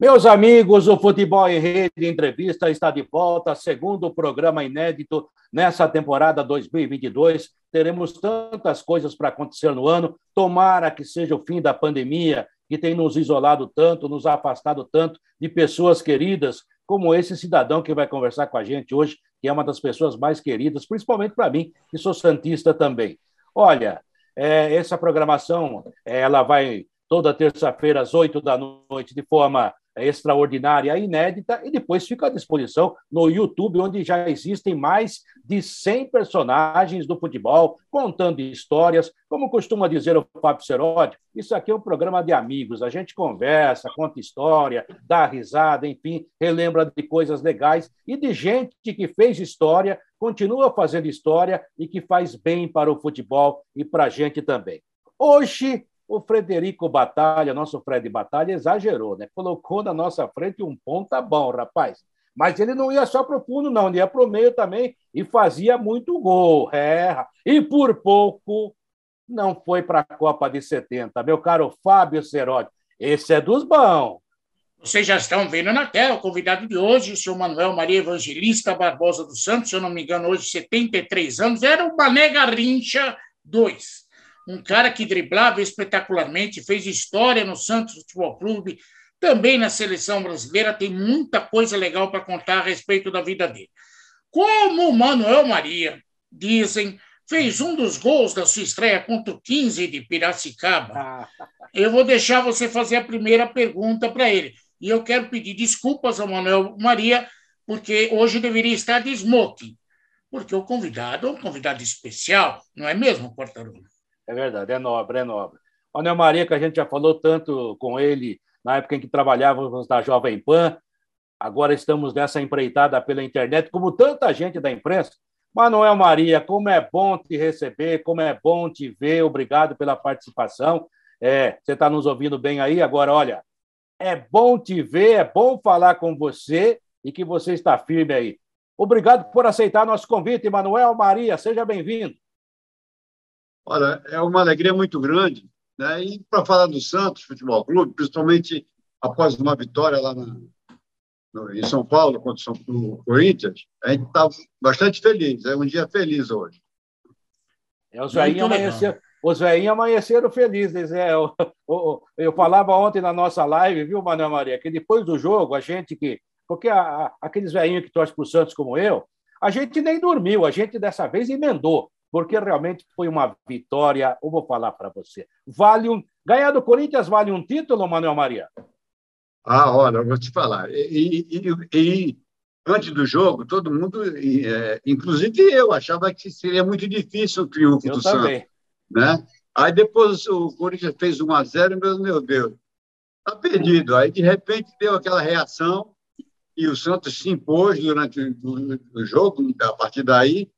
Meus amigos, o Futebol em Rede Entrevista está de volta, segundo programa inédito nessa temporada 2022. Teremos tantas coisas para acontecer no ano. Tomara que seja o fim da pandemia, que tem nos isolado tanto, nos afastado tanto de pessoas queridas, como esse cidadão que vai conversar com a gente hoje, que é uma das pessoas mais queridas, principalmente para mim, que sou santista também. Olha, é, essa programação ela vai toda terça-feira às oito da noite, de forma extraordinária, inédita, e depois fica à disposição no YouTube, onde já existem mais de 100 personagens do futebol contando histórias. Como costuma dizer o Fábio Serotti, isso aqui é um programa de amigos, a gente conversa, conta história, dá risada, enfim, relembra de coisas legais e de gente que fez história, continua fazendo história e que faz bem para o futebol e para a gente também. Hoje o Frederico Batalha, nosso Fred Batalha, exagerou, né? Colocou na nossa frente um ponta bom, rapaz. Mas ele não ia só para o fundo, não, ele ia para o meio também e fazia muito gol. É, e por pouco não foi para a Copa de 70. Meu caro Fábio Cerotti, esse é dos bons. Vocês já estão vendo na tela o convidado de hoje, o senhor Manuel Maria Evangelista Barbosa dos Santos, se eu não me engano, hoje 73 anos, era o Mané Garrincha 2 um cara que driblava espetacularmente, fez história no Santos Futebol Clube, também na seleção brasileira, tem muita coisa legal para contar a respeito da vida dele. Como o Manuel Maria, dizem, fez um dos gols da sua estreia contra o 15 de Piracicaba, eu vou deixar você fazer a primeira pergunta para ele. E eu quero pedir desculpas ao Manuel Maria, porque hoje deveria estar de smoking, porque o convidado é um convidado especial, não é mesmo, Quartarolo? É verdade, é nobre, é nobre. O Neo Maria, que a gente já falou tanto com ele na época em que trabalhávamos na Jovem Pan, agora estamos nessa empreitada pela internet, como tanta gente da imprensa. Manuel Maria, como é bom te receber, como é bom te ver, obrigado pela participação. É, você está nos ouvindo bem aí? Agora, olha, é bom te ver, é bom falar com você e que você está firme aí. Obrigado por aceitar nosso convite, Manuel Maria, seja bem-vindo. Olha, é uma alegria muito grande. Né? E para falar do Santos Futebol Clube, principalmente após uma vitória lá na, no, em São Paulo contra o Corinthians, a gente está bastante feliz. É um dia feliz hoje. É, os velhinhos amanheceram, os velhinhos amanheceram felizes. É, eu, eu, eu, falava ontem na nossa live, viu, Manuel Maria, que depois do jogo, a gente que. Porque a, a, aqueles velhinhos que torcem para o Santos como eu, a gente nem dormiu, a gente dessa vez emendou porque realmente foi uma vitória. Eu vou falar para você. Vale um. Ganhar do Corinthians vale um título, Manuel Maria? Ah, olha, eu vou te falar. E, e, e antes do jogo, todo mundo, é, inclusive eu, achava que seria muito difícil o triunfo eu do também. Santos. Né? Aí depois o Corinthians fez 1 a 0 meu, meu Deus, está perdido. Aí de repente deu aquela reação e o Santos se impôs durante o, o jogo, a partir daí,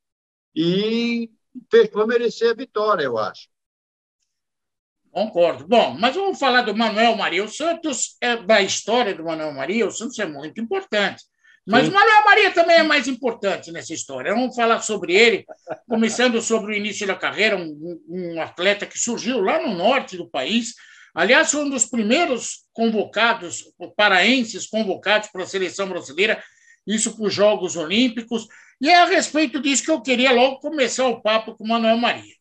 e fez para merecer a vitória, eu acho. Concordo. Bom, mas vamos falar do Manuel Maria. O Santos, é, da história do Manuel Maria, o Santos é muito importante. Mas Sim. o Manuel Maria também é mais importante nessa história. Vamos falar sobre ele, começando sobre o início da carreira, um, um atleta que surgiu lá no norte do país. Aliás, foi um dos primeiros convocados, paraenses convocados para a seleção brasileira, isso para os Jogos Olímpicos. E é a respeito disso que eu queria logo começar o papo com Manuel Maria.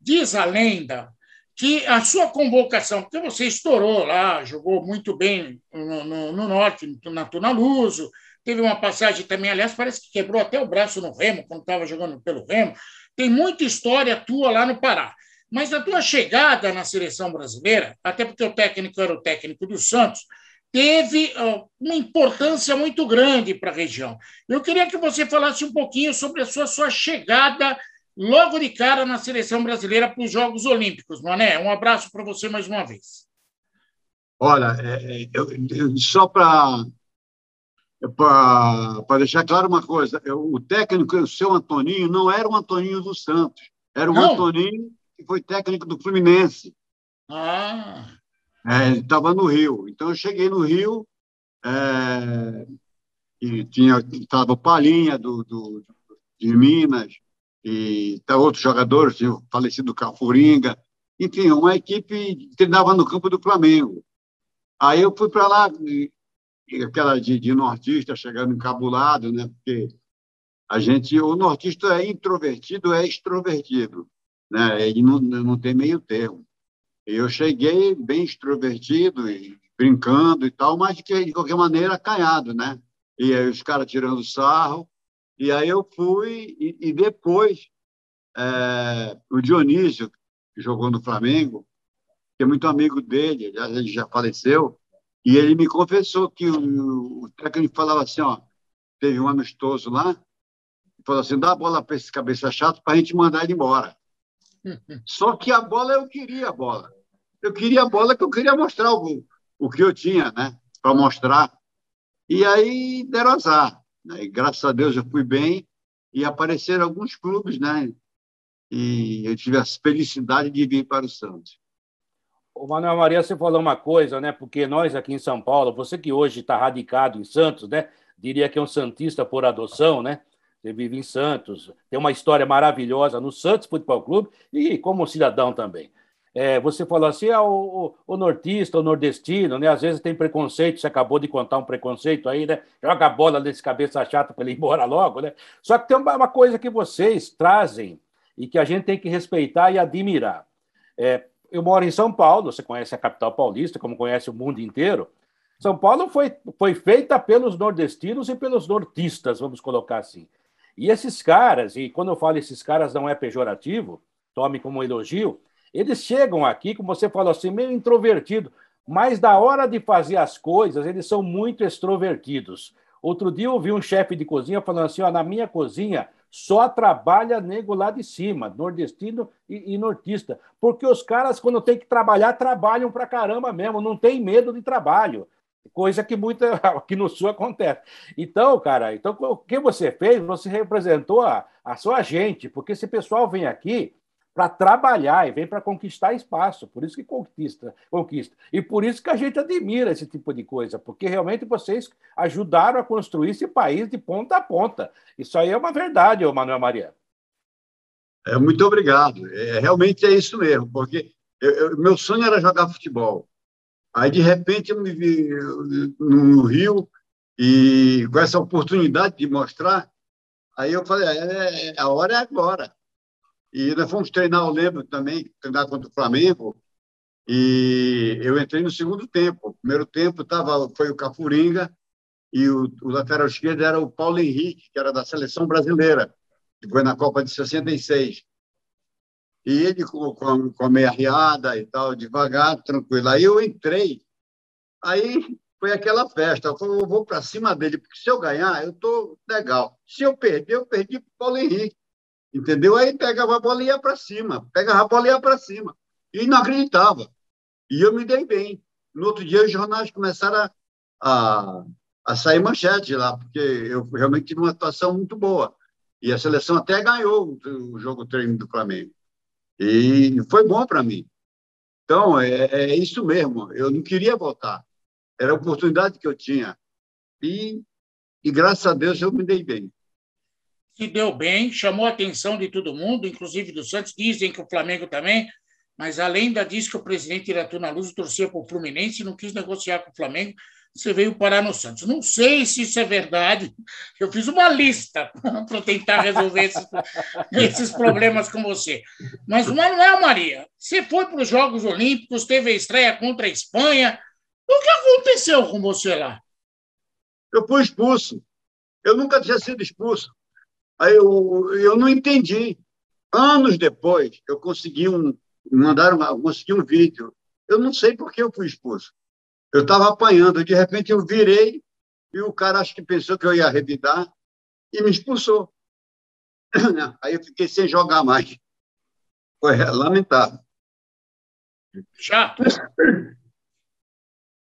Diz a lenda que a sua convocação, porque você estourou lá, jogou muito bem no, no, no Norte, na Tunaluso, teve uma passagem também, aliás, parece que quebrou até o braço no Remo, quando estava jogando pelo Remo. Tem muita história tua lá no Pará. Mas a tua chegada na seleção brasileira, até porque o técnico era o técnico do Santos, teve uma importância muito grande para a região. Eu queria que você falasse um pouquinho sobre a sua, sua chegada logo de cara na seleção brasileira para os Jogos Olímpicos, Mané. Um abraço para você mais uma vez. Olha, é, é eu, eu, só para para deixar claro uma coisa, eu, o técnico, o seu Antoninho, não era o Antoninho dos Santos, era o não. Antoninho que foi técnico do Fluminense. Ah estava é, no Rio. Então, eu cheguei no Rio é, e tinha estava o Palinha do, do, de Minas e tá outros jogadores, o falecido Cafuringa, enfim, uma equipe treinava no campo do Flamengo. Aí eu fui para lá aquela de, de nortista chegando encabulado, né? Porque a gente, o nortista é introvertido, é extrovertido, né? Ele não, não tem meio termo. Eu cheguei bem extrovertido e brincando e tal, mas de, qualquer maneira acanhado, né? E aí os caras tirando sarro. E aí eu fui, e, e depois é, o Dionísio, que jogou no Flamengo, que é muito amigo dele, ele já faleceu, e ele me confessou que o, o técnico falava assim, ó, teve um amistoso lá, falou assim, dá a bola para esse cabeça chato para a gente mandar ele embora. Só que a bola eu queria a bola. Eu queria a bola que eu queria mostrar o, o que eu tinha, né? Para mostrar. E aí deram azar. Né? E, graças a Deus eu fui bem e apareceram alguns clubes, né? E eu tive a felicidade de vir para o Santos. O Manuel Maria, você falou uma coisa, né? Porque nós aqui em São Paulo, você que hoje está radicado em Santos, né? Diria que é um santista por adoção, né? Você vive em Santos, tem uma história maravilhosa no Santos Futebol Clube e como cidadão também. É, você falou assim, ah, o, o, nortista, o nordestino, né? Às vezes tem preconceito, você acabou de contar um preconceito aí, né? Joga a bola nesse cabeça chata para ele ir embora logo, né? Só que tem uma, uma, coisa que vocês trazem e que a gente tem que respeitar e admirar. É, eu moro em São Paulo, você conhece a capital paulista, como conhece o mundo inteiro. São Paulo foi, foi feita pelos nordestinos e pelos nortistas, vamos colocar assim. E esses caras, e quando eu falo esses caras não é pejorativo, tome como elogio, eles chegam aqui, como você falou assim, meio introvertido, mas da hora de fazer as coisas, eles são muito extrovertidos. Outro dia eu ouvi um chefe de cozinha falando assim: ó, na minha cozinha só trabalha nego lá de cima, nordestino e, e, nortista. Porque os caras, quando tem que trabalhar, trabalham pra caramba mesmo, não tem medo de trabalho coisa que muita aqui no sul acontece. Então, cara, então o que você fez? Você representou a, a sua gente, porque esse pessoal vem aqui para trabalhar e vem para conquistar espaço, por isso que conquista, conquista. E por isso que a gente admira esse tipo de coisa, porque realmente vocês ajudaram a construir esse país de ponta a ponta. Isso aí é uma verdade, Manuel Maria. É, muito obrigado. É, realmente é isso mesmo, porque eu, eu, meu sonho era jogar futebol. Aí, de repente, eu me vi no Rio e com essa oportunidade de mostrar, aí eu falei, é, é, a hora é agora. E nós fomos treinar, eu lembro também, treinar contra o Flamengo, e eu entrei no segundo tempo. O primeiro tempo tava, foi o Cafuringa e o, o lateral esquerdo era o Paulo Henrique, que era da seleção brasileira, que foi na Copa de 66. E ele com, com, a meia riada e tal, devagar, tranquilo. Aí eu entrei, aí foi aquela festa. Eu falei, eu vou para cima dele, porque se eu ganhar, eu estou legal. Se eu perder, eu perdi para o Paulo Henrique. Entendeu? Aí pegava a bola e ia para cima. Pegava a bola e ia para cima. E não acreditava. E eu me dei bem. No outro dia, os jornais começaram a, a, a sair manchete lá, porque eu realmente tive uma atuação muito boa. E a seleção até ganhou o jogo treino do Flamengo. E foi bom para mim. Então, é, é, isso mesmo. Eu não queria voltar. Era a oportunidade que eu tinha. E, e graças a Deus eu me dei bem. Se deu bem, chamou a atenção de todo mundo, inclusive do Santos. Dizem que o Flamengo também. Mas além da diz que o presidente Iratuna Luz torcia para o Fluminense e não quis negociar com o Flamengo, você veio parar no Santos. Não sei se isso é verdade. Eu fiz uma lista para tentar resolver esses, esses, problemas com você. Mas, Manuel Maria, você foi para os Jogos Olímpicos, teve a estreia contra a Espanha. O que aconteceu com você lá? Eu fui expulso. Eu nunca tinha sido expulso. Aí eu, eu não entendi. Anos depois, eu consegui um, mandaram, consegui um vídeo. Eu não sei por que eu fui expulso. Eu estava apanhando, de repente eu virei e o cara acho que pensou que eu ia revidar e me expulsou. Aí eu fiquei sem jogar mais. Foi lamentável. Chato.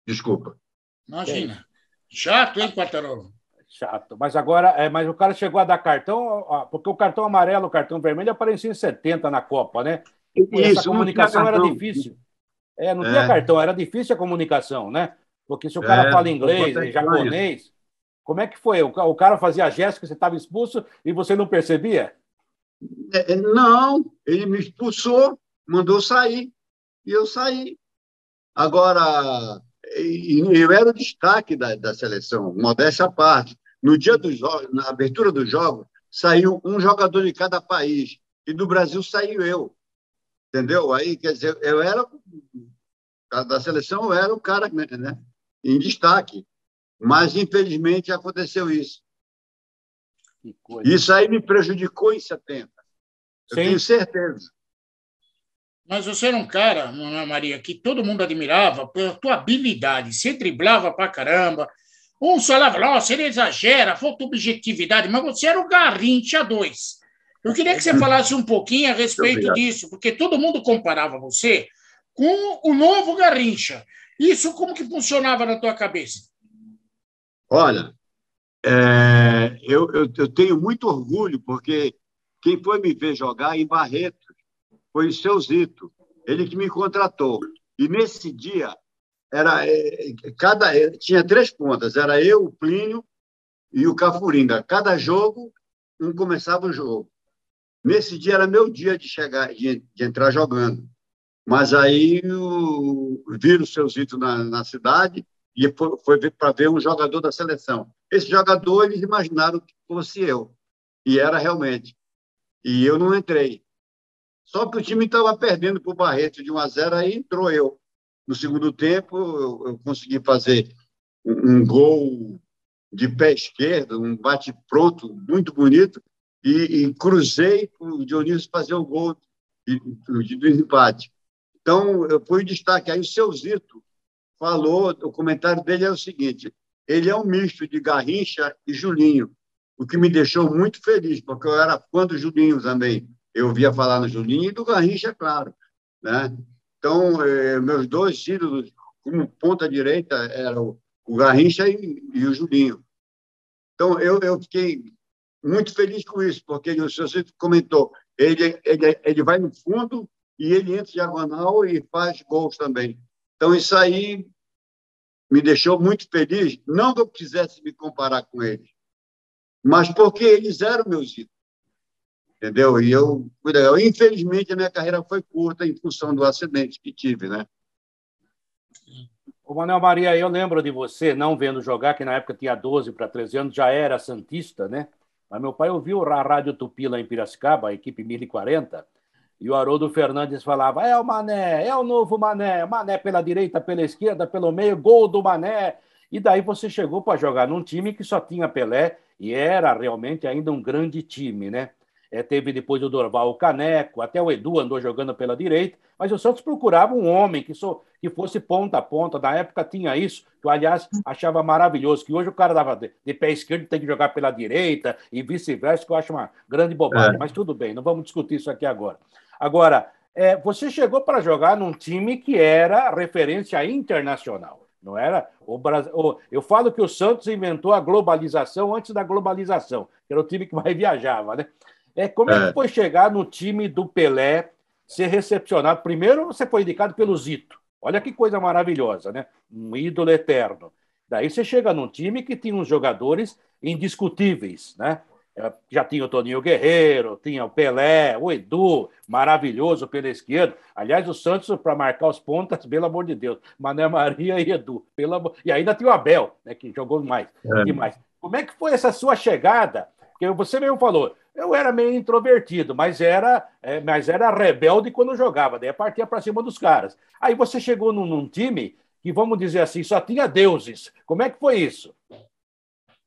Desculpa. Imagina. Chato, hein, Quartarolo? Chato. Mas agora, é, mas o cara chegou a dar cartão, ó, porque o cartão amarelo, o cartão vermelho apareceu em 70 na Copa, né? E essa comunicação era difícil. É, não tinha é. cartão, era difícil a comunicação, né? Porque se o cara é, fala inglês, japonês, como é que foi? O cara fazia gesto que você estava expulso e você não percebia? É, é, não, ele me expulsou, mandou sair e eu saí. Agora, eu era o destaque da, da seleção, modéstia à parte. No dia dos jogos, na abertura do jogo, saiu um jogador de cada país. E do Brasil saiu eu. Entendeu? Aí, quer dizer, eu era da seleção, eu era o cara né, em destaque. Mas, infelizmente, aconteceu isso. Isso aí me prejudicou em 70. Eu Sim. tenho certeza. Mas você era um cara, Ana Maria, que todo mundo admirava pela tua habilidade. Você driblava pra caramba. Um falava, nossa, ele exagera, falta objetividade, mas você era o Garrincha 2. Eu queria que você falasse um pouquinho a respeito disso, porque todo mundo comparava você com o novo Garrincha. Isso como que funcionava na tua cabeça? Olha, é, eu, eu, eu, tenho muito orgulho, porque quem foi me ver jogar em Barreto foi o seu Zito, ele que me contratou. E nesse dia, era é, cada é, tinha três pontas, era eu, o Plínio e o Cafuringa. Cada jogo, um começava o jogo. Nesse dia era meu dia de chegar, de, de entrar jogando. Mas aí o, viram o seu Zito na, na cidade e foi, foi para ver um jogador da seleção. Esse jogador, eles imaginaram que fosse eu. E era realmente. E eu não entrei. Só que o time estava perdendo para o Barreto de 1 a 0, aí entrou eu. No segundo tempo, eu, eu consegui fazer um, um, gol de pé esquerdo, um bate-pronto muito bonito, e, e cruzei para o Dionísio fazer o gol do empate. Então, eu fui destaque. Aí o seu Zito falou, o comentário dele é o seguinte: ele é um misto de Garrincha e Julinho, o que me deixou muito feliz, porque eu era fã do Julinho também. Eu ouvia falar no Julinho e do Garrincha, claro. Né? Então, eh, meus dois ídolos, como ponta direita, eram o Garrincha e, e o Julinho. Então, eu, eu fiquei muito feliz com isso, porque o senhor comentou, ele, ele, ele vai no fundo e ele entra diagonal e faz gols também. Então, isso aí me deixou muito feliz, não que eu quisesse me comparar com eles, mas porque eles eram meus ídolos. Entendeu? E eu, infelizmente, a minha carreira foi curta em função do acidente que tive, né? O Manuel Maria, eu lembro de você não vendo jogar, que na época tinha 12 para 13 anos, já era Santista, né? Mas meu pai ouviu a Rádio Tupi lá em Piracicaba, a equipe 1040, e o Haroldo Fernandes falava: é o Mané, é o novo Mané, Mané pela direita, pela esquerda, pelo meio, gol do Mané. E daí você chegou para jogar num time que só tinha Pelé e era realmente ainda um grande time, né? É, teve depois o Dorval o Caneco, até o Edu andou jogando pela direita, mas o Santos procurava um homem que, so, que fosse ponta a ponta. Na época tinha isso, que eu, aliás, achava maravilhoso, que hoje o cara dava de, de pé esquerdo tem que jogar pela direita e vice-versa, que eu acho uma grande bobagem. É. Mas tudo bem, não vamos discutir isso aqui agora. Agora, é, você chegou para jogar num time que era referência internacional. Não era o Brasil. Eu falo que o Santos inventou a globalização antes da globalização, que era o time que mais viajava, né? É, como é, é que foi chegar no time do Pelé, ser recepcionado? Primeiro, você foi indicado pelo Zito. Olha que coisa maravilhosa, né? Um ídolo eterno. Daí você chega num time que tinha uns jogadores indiscutíveis, né? É, já tinha o Toninho Guerreiro, tinha o Pelé, o Edu, maravilhoso pela esquerda. Aliás, o Santos, para marcar os pontas, pelo amor de Deus, Mané Maria e Edu. Pelo... E ainda tinha o Abel, né, que jogou mais. É. Demais. Como é que foi essa sua chegada? Porque você mesmo falou, eu era meio introvertido, mas era, é, mas era rebelde quando jogava, daí partia para cima dos caras. Aí você chegou num, num time que, vamos dizer assim, só tinha deuses. Como é que foi isso?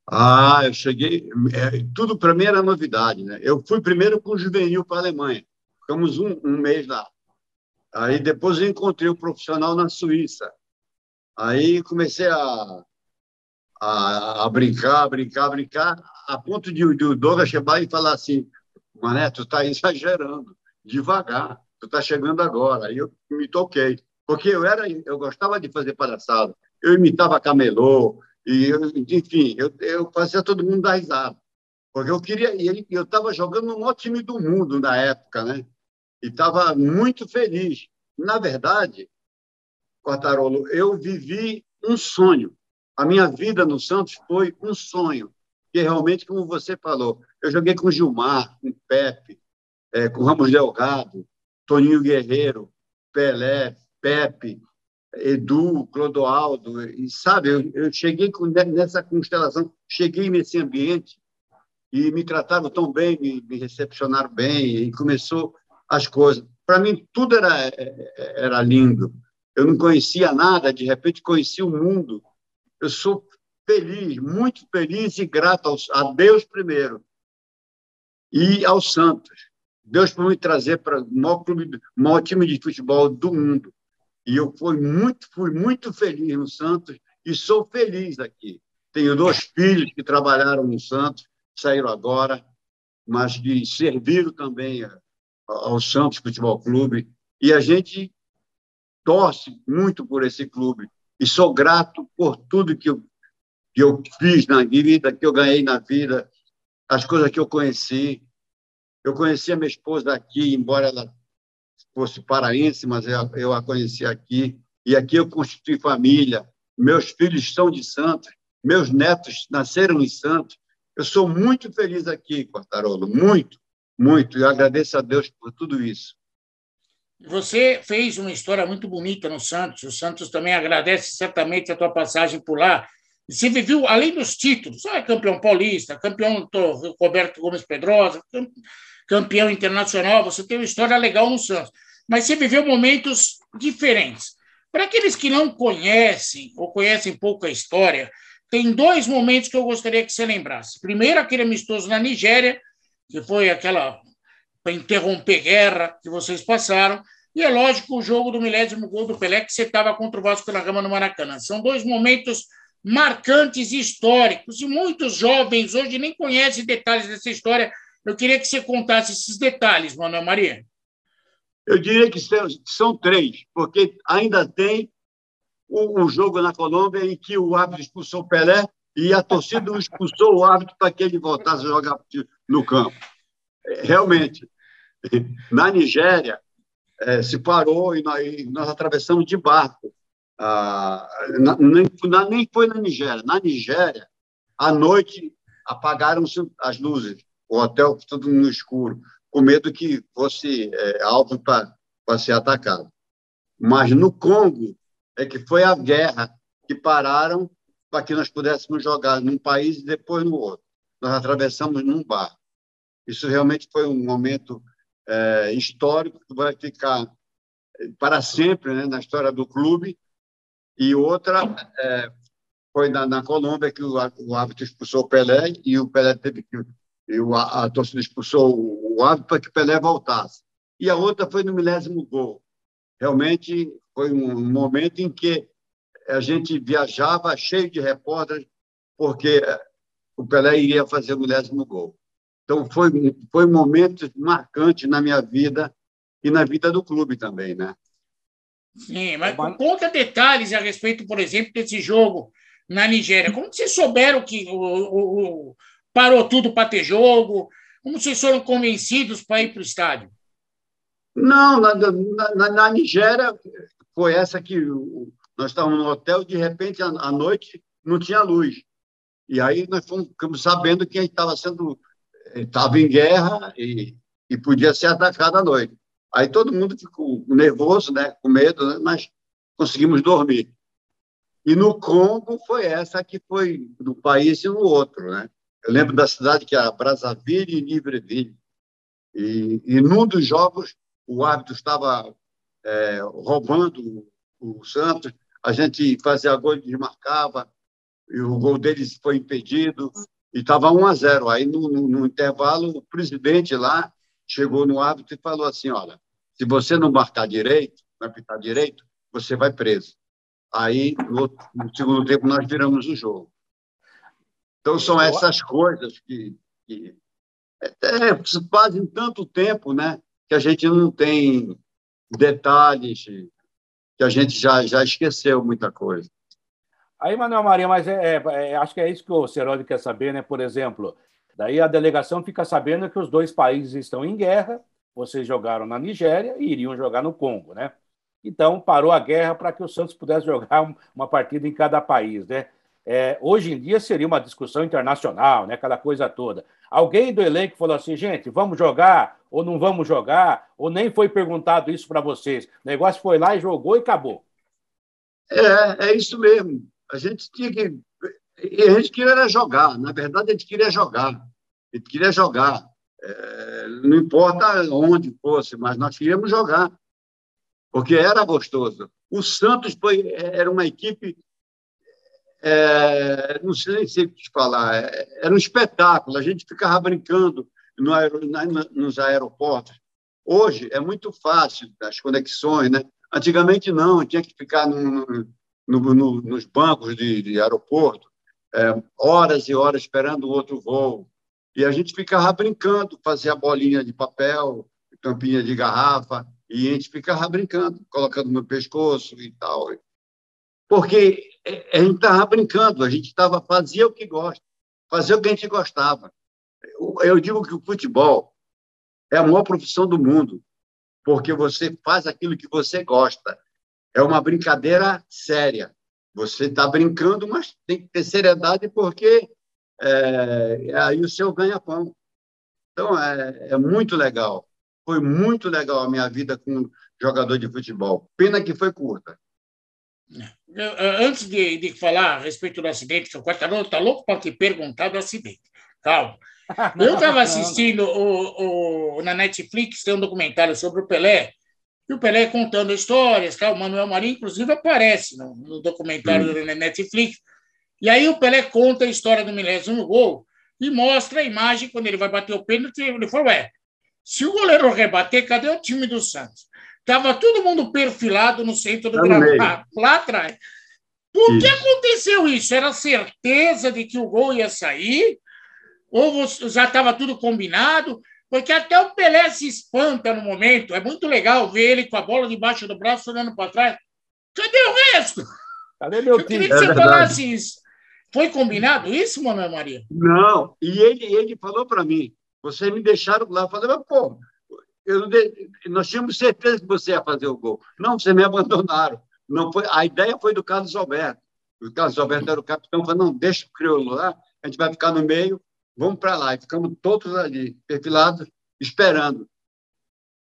Ah, eu cheguei. É, tudo para mim era novidade, né? Eu fui primeiro com o juvenil para a Alemanha. Ficamos um, um, mês lá. Aí depois eu encontrei o um profissional na Suíça. Aí comecei a, a, a brincar, brincar, brincar, a ponto de, de o Douglas chegar e falar assim: Mané, tu está exagerando, devagar, tu está chegando agora. Aí eu me toquei. Porque eu, era, eu gostava de fazer palhaçada. Eu imitava camelô, e, enfim, eu, eu fazia todo mundo dar risada. Porque eu queria. E eu estava jogando no maior time do mundo na época, né? E estava muito feliz. Na verdade, Quartarolo, eu vivi um sonho. A minha vida no Santos foi um sonho. Que realmente, como você falou, eu joguei com Gilmar, com Pepe, é, com Ramos Delgado, Toninho Guerreiro, Pelé, Pepe, Edu, Clodoaldo, e sabe, eu, eu cheguei com, nessa constelação, cheguei nesse ambiente e me trataram tão bem, me, me recepcionaram bem, e começou as coisas. Para mim, tudo era, era lindo. Eu não conhecia nada, de repente conheci o mundo. Eu sou feliz, muito feliz e grato aos, a Deus primeiro e aos Santos. Deus por me trazer para o maior, clube, maior time de futebol do mundo. E eu fui muito, fui muito feliz no Santos e sou feliz aqui. Tenho dois filhos que trabalharam no Santos, saíram agora, mas que serviram também ao Santos Futebol Clube. E a gente torce muito por esse clube. E sou grato por tudo que eu, que eu fiz na vida, que eu ganhei na vida, as coisas que eu conheci. Eu conheci a minha esposa aqui, embora ela fosse paraense, mas eu, eu a conheci aqui. E aqui eu constituí família. Meus filhos são de Santos, meus netos nasceram em Santos. Eu sou muito feliz aqui, Quartarolo, muito, muito. E agradeço a Deus por tudo isso. Você fez uma história muito bonita no Santos. O Santos também agradece certamente a tua passagem por lá. Você viveu, além dos títulos, é campeão paulista, campeão Roberto Gomes Pedrosa, campeão internacional, você tem uma história legal no Santos. Mas você viveu momentos diferentes. Para aqueles que não conhecem ou conhecem pouco a história, tem dois momentos que eu gostaria que você lembrasse. Primeiro, aquele amistoso na Nigéria, que foi aquela para interromper guerra que vocês passaram, e é lógico o jogo do milésimo gol do Pelé que você estava contra o Vasco da Gama no Maracanã. São dois momentos marcantes históricos, e muitos jovens hoje nem conhecem detalhes dessa história eu queria que você contasse esses detalhes, Manuel Maria. Eu diria que são, três, porque ainda tem o, jogo na Colômbia em que o árbitro expulsou o Pelé e a torcida expulsou o árbitro para que ele voltasse a jogar no campo. Realmente, na Nigéria, é, se parou e nós, e nós, atravessamos de barco. Ah, na, na, nem foi na Nigéria. Na Nigéria, à noite, apagaram-se as luzes o hotel tudo no escuro, com medo que fosse é, alvo para ser atacado. Mas no Congo é que foi a guerra que pararam para que nós pudéssemos jogar num país e depois no outro. Nós atravessamos num bar. Isso realmente foi um momento é, histórico que vai ficar é, para sempre né, na história do clube. E outra é, foi na, na Colômbia que o, o árbitro expulsou o Pelé e o Pelé teve que e a, a torcida expulsou o árbitro para que Pelé voltasse. E a outra foi no milésimo gol. Realmente foi um momento em que a gente viajava cheio de repórteres, porque o Pelé iria fazer o milésimo gol. Então, foi, foi um momento marcante na minha vida e na vida do clube também, né? Sim, mas conta detalhes a respeito, por exemplo, desse jogo na Nigéria. Como vocês souberam que o, o, parou tudo para ter jogo? Como vocês foram convencidos para ir para o estádio? Não, na, na, na, Nigéria foi essa que nós estávamos no hotel e de repente à noite não tinha luz. E aí nós fomos, ficamos sabendo que estava sendo estava em guerra e, e podia ser atacado à noite. Aí todo mundo ficou nervoso, né, com medo, né, mas conseguimos dormir. E no Congo foi essa que foi do país e no outro, né? Eu lembro da cidade que era Brazzaville e Libreville. E, e num dos jogos, o árbitro estava é, roubando o, Santos, a gente fazia gol e desmarcava, e o gol deles foi impedido, e estava 1 a 0. Aí, no, no, no intervalo, o presidente lá chegou no árbitro e falou assim: olha, se você não marcar direito, não apitar direito, você vai preso. Aí, no, no, segundo tempo, nós viramos o jogo. Então, são essas coisas que, que é, fazem tanto tempo né, que a gente não tem detalhes, que a gente já, já esqueceu muita coisa. Aí, Manuel Maria, mas é, é, é acho que é isso que o Ceroli quer saber, né? Por exemplo, daí a delegação fica sabendo que os dois países estão em guerra, vocês jogaram na Nigéria e iriam jogar no Congo, né? Então, parou a guerra para que o Santos pudesse jogar uma partida em cada país, né? É, hoje em dia seria uma discussão internacional, né? aquela coisa toda. Alguém do elenco falou assim, gente, vamos jogar ou não vamos jogar, ou nem foi perguntado isso para vocês. O negócio foi lá e jogou e acabou. É, é isso mesmo. A gente tinha que. A gente queria jogar. Na verdade, a gente queria jogar. A gente queria jogar. É, não importa onde fosse, mas nós queríamos jogar. Porque era gostoso. O Santos foi, era uma equipe. É, não sei nem sei o que te falar. É, era um espetáculo. A gente ficava brincando no aer, nos aeroportos. Hoje é muito fácil as conexões, né? Antigamente não, tinha que ficar no, no, no, nos bancos de, de aeroporto é, horas e horas esperando o outro voo. E a gente ficava brincando, fazia bolinha de papel, tampinha de garrafa, e a gente ficava brincando, colocando no pescoço e tal. Porque a gente estava brincando, a gente estava fazia o que gosta, fazia o que a gente gostava. Eu digo que o futebol é a maior profissão do mundo, porque você faz aquilo que você gosta. É uma brincadeira séria. Você está brincando, mas tem que ter seriedade, porque é, aí o seu ganha-pão. Então, é, é muito legal. Foi muito legal a minha vida com jogador de futebol. Pena que foi curta. Antes de, de falar a respeito do acidente, que o Quartarolo está louco para te perguntar do acidente. Calma. Eu estava assistindo o, o, na Netflix, tem um documentário sobre o Pelé, e o Pelé contando histórias, tá? o Manuel Marinho, inclusive, aparece no, no documentário hum. da Netflix. E aí o Pelé conta a história do milésimo gol e mostra a imagem quando ele vai bater o pênalti. Ele falou: Ué, se o goleiro rebater, cadê o time do Santos? Estava todo mundo perfilado no centro do gramado, lá atrás. Por que aconteceu isso? Era certeza de que o gol ia sair? Ou já estava tudo combinado? Porque até o Pelé se espanta no momento. É muito legal ver ele com a bola debaixo do braço, olhando para trás. Cadê o resto? Cadê meu Eu queria que você é falasse isso. Foi combinado isso, Manuel Maria? Não. E ele, ele falou para mim: vocês me deixaram lá. Eu falei, mas, pô, eu nós tínhamos certeza que você ia fazer o gol. Não, vocês me abandonaram. Não foi... A ideia foi do Carlos Alberto. O Carlos Alberto era o capitão. Falou, não, deixa o crioulo lá, a gente vai ficar no meio vamos para lá. E ficamos todos ali, perfilados, esperando.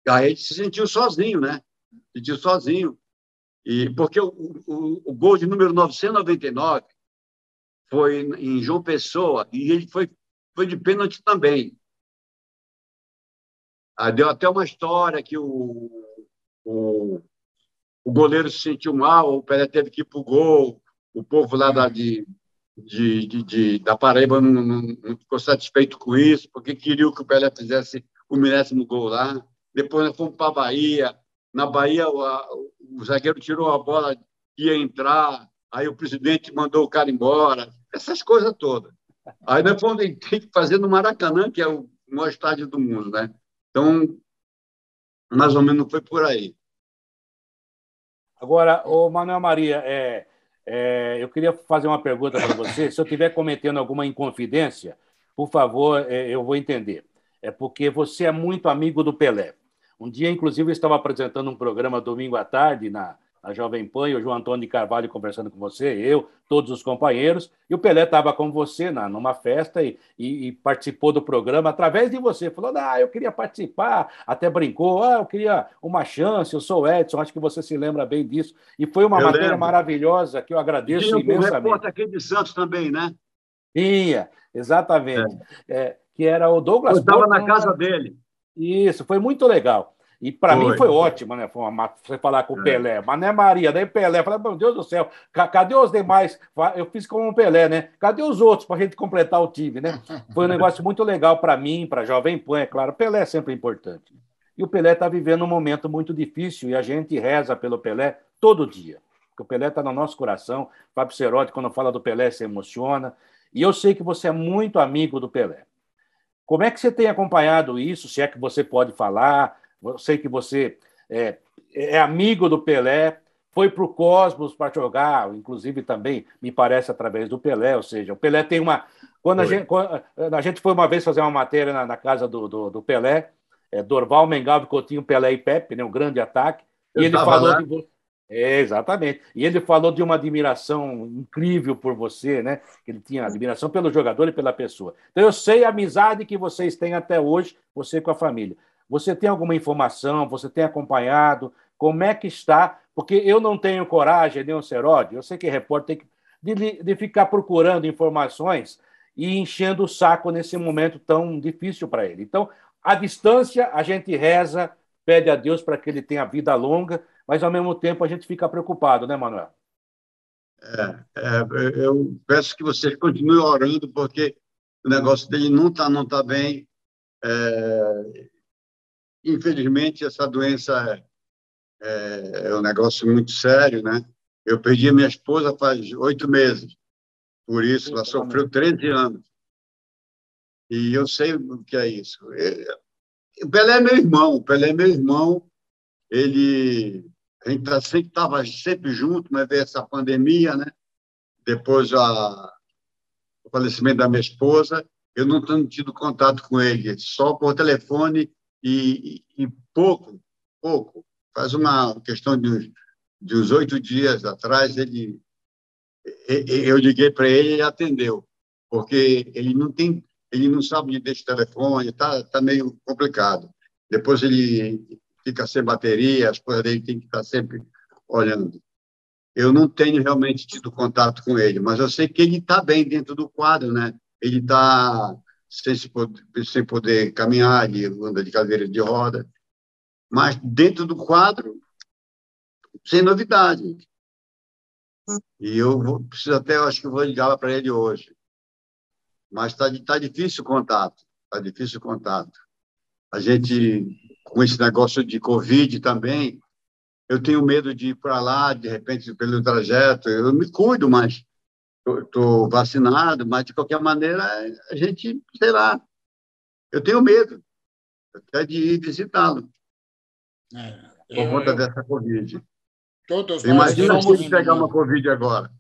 Aí a gente se sentiu sozinho, né? Se sentiu sozinho. E, porque o, o, o gol de número 999 foi em João Pessoa e ele foi, foi de pênalti também. Aí deu até uma história que o, o, o goleiro se sentiu mal, o Pelé teve que ir para o gol, o povo lá da, de, de, de, de, da Paraíba não, não, não, ficou satisfeito com isso, porque queria que o Pelé fizesse o milésimo gol lá. Depois nós fomos para a Bahia. Na Bahia, o, a, o zagueiro tirou a bola, ia entrar, aí o presidente mandou o cara embora. Essas coisas todas. Aí nós fomos ter que fazer no Maracanã, que é o maior estádio do mundo, né? Então, mais ou menos foi por aí. Agora, o Manuel Maria, é, é, eu queria fazer uma pergunta para você. Se eu estiver cometendo alguma inconfidência, por favor, é, eu vou entender. É porque você é muito amigo do Pelé. Um dia, inclusive, eu estava apresentando um programa domingo à tarde na, a Jovem Pan e o João Antônio de Carvalho conversando com você, eu, todos os companheiros, e o Pelé estava com você na, numa festa e, e, e, participou do programa através de você. Falou, ah, eu queria participar, até brincou, ah, eu queria uma chance, eu sou Edson, acho que você se lembra bem disso. E foi uma eu matéria lembro. maravilhosa que eu agradeço Tinha imensamente. Tinha um repórter aqui de Santos também, né? Tinha, exatamente. É. É, que era o Douglas. Eu estava na casa dele. Isso, foi muito legal. E para mim foi ótimo, né? Você falar com o é. Pelé. Mas é Maria, daí Pelé. Falei, meu Deus do céu, cadê os demais? Eu fiz como o Pelé, né? Cadê os outros para a gente completar o time, né? Foi um negócio muito legal para mim, para Jovem Pan, é claro. Pelé é sempre importante. E o Pelé está vivendo um momento muito difícil e a gente reza pelo Pelé todo dia. Porque o Pelé está no nosso coração. Fábio Cerotti, quando fala do Pelé, se emociona. E eu sei que você é muito amigo do Pelé. Como é que você tem acompanhado isso? Se é que você pode falar, eu sei que você é, é amigo do Pelé, foi para o Cosmos para jogar, inclusive também, me parece, através do Pelé. Ou seja, o Pelé tem uma. Quando a, gente, quando a gente foi uma vez fazer uma matéria na, na casa do, do, do Pelé, é, Dorval, Mengalvo, Coutinho, Pelé e Pepe, né, um grande ataque. Eu e ele falou lá. de é, exatamente. E ele falou de uma admiração incrível por você, né? Que ele tinha admiração pelo jogador e pela pessoa. Então eu sei a amizade que vocês têm até hoje, você com a família. Você tem alguma informação? Você tem acompanhado? como é que está, porque eu não tenho coragem, nem o Serode, eu sei que repórter tem que de, de ficar procurando informações e enchendo o saco nesse momento tão difícil para ele. Então, à distância, a gente reza, pede a Deus para que ele tenha vida longa, mas ao mesmo tempo a gente fica preocupado, né, Manuel? É, é, eu peço que vocês continuem orando, porque o negócio dele não está não tá bem. É, infelizmente, essa doença é, é, um negócio muito sério, né? Eu perdi a minha esposa faz oito meses, por isso ela sofreu 13 anos. E eu sei o que é isso. É, o Pelé é meu irmão, o Pelé é meu irmão. Ele, a gente tá sempre estava sempre junto, mas veio essa pandemia, né? Depois a, o falecimento da minha esposa, eu não tenho tido contato com ele, só por telefone e, e, pouco, pouco. Faz uma questão de de uns oito dias atrás, ele, eu liguei para ele e ele atendeu, porque ele não tem, ele não sabe onde deixa o telefone, está tá meio complicado. Depois ele fica sem bateria, as coisas dele tem que estar sempre olhando. Eu não tenho realmente tido contato com ele, mas eu sei que ele está bem dentro do quadro, né? Ele está sem, sem poder caminhar, ele anda de cadeira de roda, mas dentro do quadro sem novidade. E eu vou, preciso até, eu acho que vou ligar para ele hoje. Mas está tá difícil o contato, está difícil o contato. A gente, com esse negócio de Covid também, eu tenho medo de ir para lá, de repente, pelo trajeto. Eu me cuido, mas estou vacinado, mas, de qualquer maneira, a gente, sei lá, eu tenho medo até de ir visitá-lo. É, por conta dessa Covid. Todos Imagina se pegar uma Covid agora.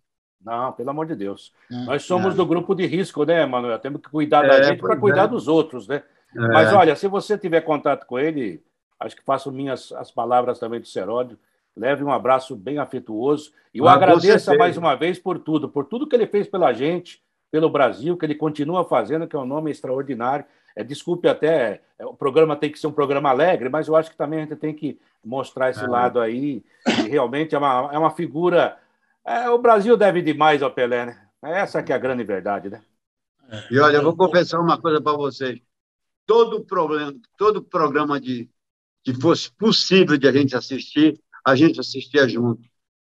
Não, pelo amor de Deus. É. Nós somos é. do grupo de risco, né, Manuel? Temos que cuidar da é, gente para cuidar é. dos outros, né? É. Mas olha, se você tiver contato com ele, acho que faço minhas as palavras também do Seródio. Leve um abraço bem afetuoso. E eu ah, agradeço mais uma vez por tudo, por tudo que ele fez pela gente, pelo Brasil, que ele continua fazendo, que é um nome extraordinário. É, desculpe até, é, o programa tem que ser um programa alegre, mas eu acho que também a gente tem que mostrar esse é. lado aí. E realmente é uma, é uma figura. É, o Brasil deve demais ao Pelé, né? Essa que é a grande verdade, né? E olha, eu vou confessar uma coisa para vocês. Todo problema, todo programa de que fosse possível de a gente assistir, a gente assistia junto.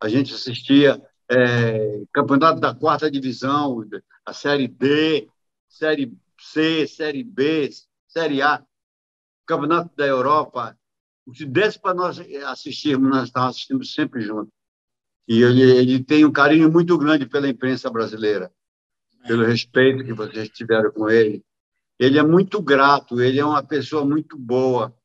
A gente assistia é, campeonato da quarta divisão, a série D, série C, Série B, Série A, Campeonato da Europa. Se desse para nós assistirmos, nós estávamos assistindo sempre juntos. E ele, ele tem um carinho muito grande pela imprensa brasileira, pelo respeito que vocês tiveram com ele. Ele é muito grato, ele é uma pessoa muito boa.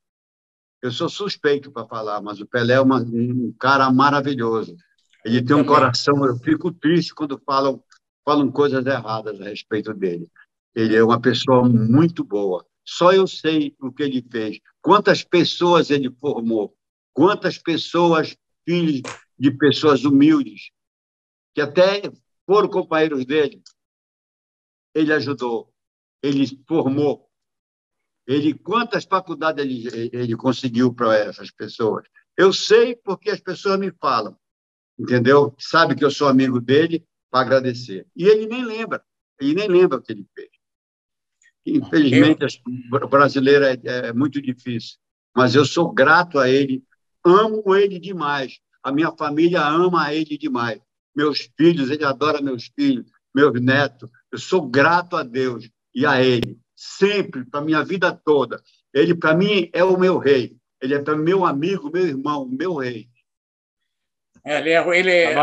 Eu sou suspeito para falar, mas o Pelé é uma, um cara maravilhoso. Ele tem um coração, eu fico triste quando falam, falam coisas erradas a respeito dele. Ele é uma pessoa muito boa. Só eu sei o que ele fez. Quantas pessoas ele formou? Quantas pessoas, filhos de pessoas humildes, que até foram companheiros dele, ele ajudou, ele formou. Ele quantas faculdades ele, ele conseguiu para essas pessoas? Eu sei porque as pessoas me falam, entendeu? Sabe que eu sou amigo dele para agradecer. E ele nem lembra, ele nem lembra o que ele fez. Infelizmente, o brasileiro é, é muito difícil, mas eu sou grato a ele, amo ele demais. A minha família ama ele demais. Meus filhos, ele adora meus filhos, meus netos. Eu sou grato a Deus e a ele, sempre, para minha vida toda. Ele, para mim, é o meu rei. Ele é para meu amigo, meu irmão, meu rei. Ele é, ele, é,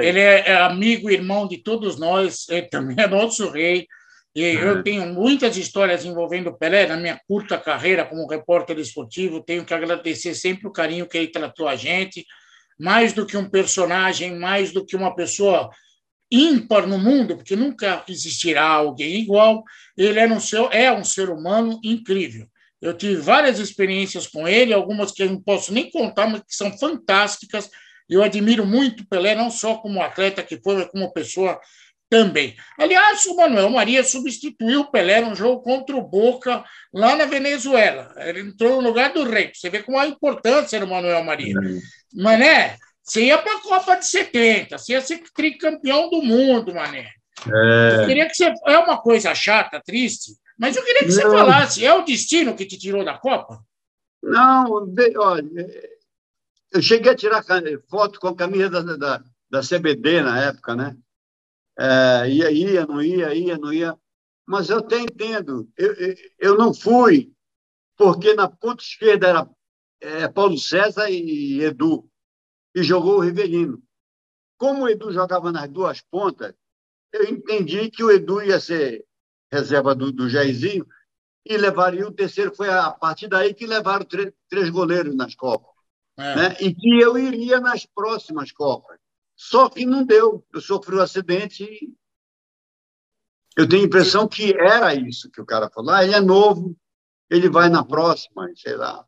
ele é amigo, irmão de todos nós, ele também é nosso rei. E eu uhum. tenho muitas histórias envolvendo o Pelé na minha curta carreira como repórter esportivo. Tenho que agradecer sempre o carinho que ele tratou a gente, mais do que um personagem, mais do que uma pessoa ímpar no mundo, porque nunca existirá alguém igual. Ele é um ser, é um ser humano incrível. Eu tive várias experiências com ele, algumas que eu não posso nem contar, mas que são fantásticas. Eu admiro muito Pelé, não só como atleta que foi, mas como pessoa também. Aliás, o Manuel Maria substituiu o Pelé num jogo contra o Boca lá na Venezuela. Ele entrou no lugar do rei. Você vê como a importância do Manuel Maria. É. Mané, você ia para a Copa de 70, você ia ser tricampeão do mundo, Mané. É. Eu queria que você. É uma coisa chata, triste, mas eu queria que você falasse: é o destino que te tirou da Copa? Não, olha, eu cheguei a tirar foto com a camisa da, da, da CBD na época, né? É, ia, ia, não ia, ia, não ia. Mas eu até entendo. Eu, eu, eu não fui, porque na ponta esquerda era é, Paulo César e Edu, e jogou o Rivelino. Como o Edu jogava nas duas pontas, eu entendi que o Edu ia ser reserva do, do Jairzinho e levaria o terceiro. Foi a partir daí que levaram três, três goleiros nas Copas. É. Né? E que eu iria nas próximas Copas. Só que não deu. Eu sofri um acidente e eu tenho a impressão que era isso que o cara falou. Ah, ele é novo, ele vai na próxima, sei lá.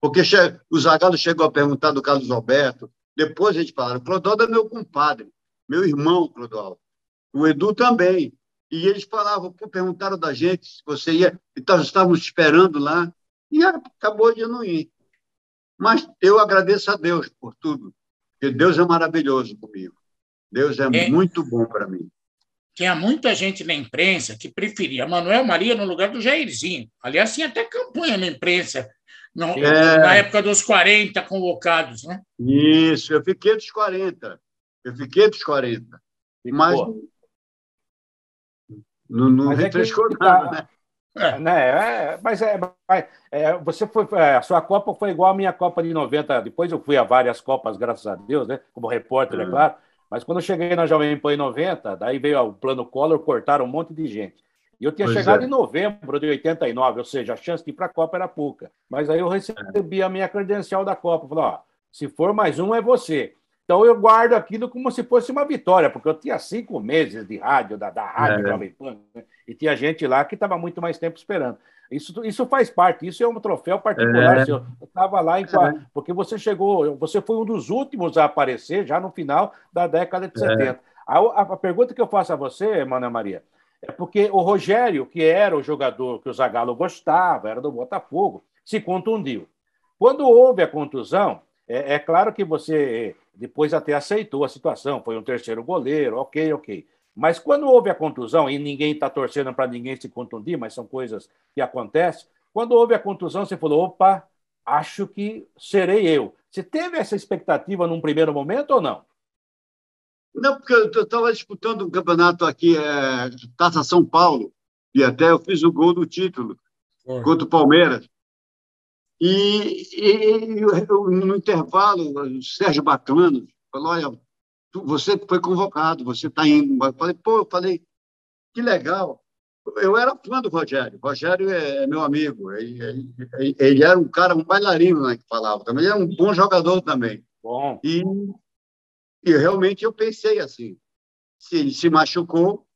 Porque o Zagallo chegou a perguntar do Carlos Alberto, depois a gente falaram, o Clodoaldo é meu compadre, meu irmão, Clodoaldo. O Edu também. E eles falavam, perguntaram da gente se você ia, então estávamos esperando lá, e acabou de não ir. Mas eu agradeço a Deus por tudo. Porque Deus é maravilhoso comigo. Deus é, é. muito bom para mim. Tinha muita gente na imprensa que preferia Manuel Maria no lugar do Jairzinho. Aliás, tinha até campanha na imprensa, no, é. na época dos 40 convocados. Né? Isso, eu fiquei dos 40. Eu fiquei dos 40. Ficou. Mas não, não Mas refrescou é nada, tá... né? É, né? É, mas é, é, você foi, é, a sua Copa foi igual à minha Copa de 90. Depois eu fui a várias Copas, graças a Deus, né? Como repórter, é, é claro. Mas quando eu cheguei na Jovem Pan em 90, daí veio o plano Collor, cortaram um monte de gente. E eu tinha pois chegado é. em novembro de 89, ou seja, a chance de ir para a Copa era pouca. Mas aí eu recebi a minha credencial da Copa. Falei, ó, se for mais um, é você. Então eu guardo aquilo como se fosse uma vitória, porque eu tinha cinco meses de rádio, da, da rádio é. Jovem Pan, né? e tinha gente lá que estava muito mais tempo esperando. Isso, isso faz parte, isso é um troféu particular. É. Eu estava lá, em, é. porque você chegou, você foi um dos últimos a aparecer já no final da década de 70. É. A, a, pergunta que eu faço a você, Mana Maria, é porque o Rogério, que era o jogador que o Zagallo gostava, era do Botafogo, se contundiu. Quando houve a contusão, é, é claro que você depois até aceitou a situação, foi um terceiro goleiro, ok, ok. Mas quando houve a contusão, e ninguém está torcendo para ninguém se contundir, mas são coisas que acontecem, quando houve a contusão, você falou: opa, acho que serei eu. Você teve essa expectativa num primeiro momento ou não? Não, porque eu estava disputando um campeonato aqui, é, Taça São Paulo, e até eu fiz o gol do título é. contra o Palmeiras. E, e, no intervalo, o Sérgio Bacano falou: Olha, você foi convocado, você está indo. Eu falei: Pô, eu falei, que legal. Eu era fã do Rogério. O Rogério é, é meu amigo. Ele, ele, ele, era um cara, um bailarino, né, que falava também. Ele era um bom jogador também. Bom. E, e realmente eu pensei assim: se ele se machucou,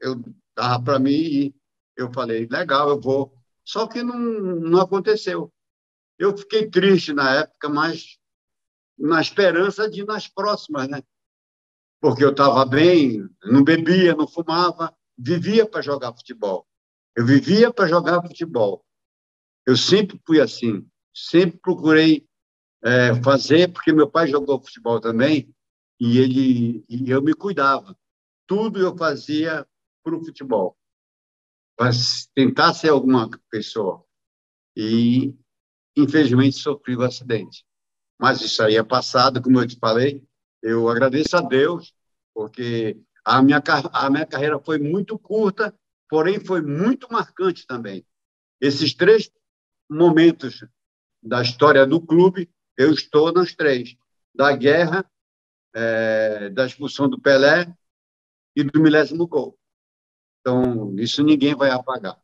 eu dava para mim e eu falei: legal, eu vou. Só que não, não aconteceu. Eu fiquei triste na época, mas na esperança de ir nas próximas, né? Porque eu estava bem, não bebia, não fumava, vivia para jogar futebol. Eu vivia para jogar futebol. Eu sempre fui assim, sempre procurei é, fazer, porque meu pai jogou futebol também, e ele e eu me cuidava. Tudo eu fazia para o futebol, para tentar ser alguma pessoa. E infelizmente sofri o um acidente. Mas isso aí é passado, como eu te falei. Eu agradeço a Deus, porque a minha, a minha carreira foi muito curta, porém foi muito marcante também. Esses três momentos da história do clube, eu estou nos três: da guerra, é, da expulsão do Pelé e do milésimo gol. Então, isso ninguém vai apagar.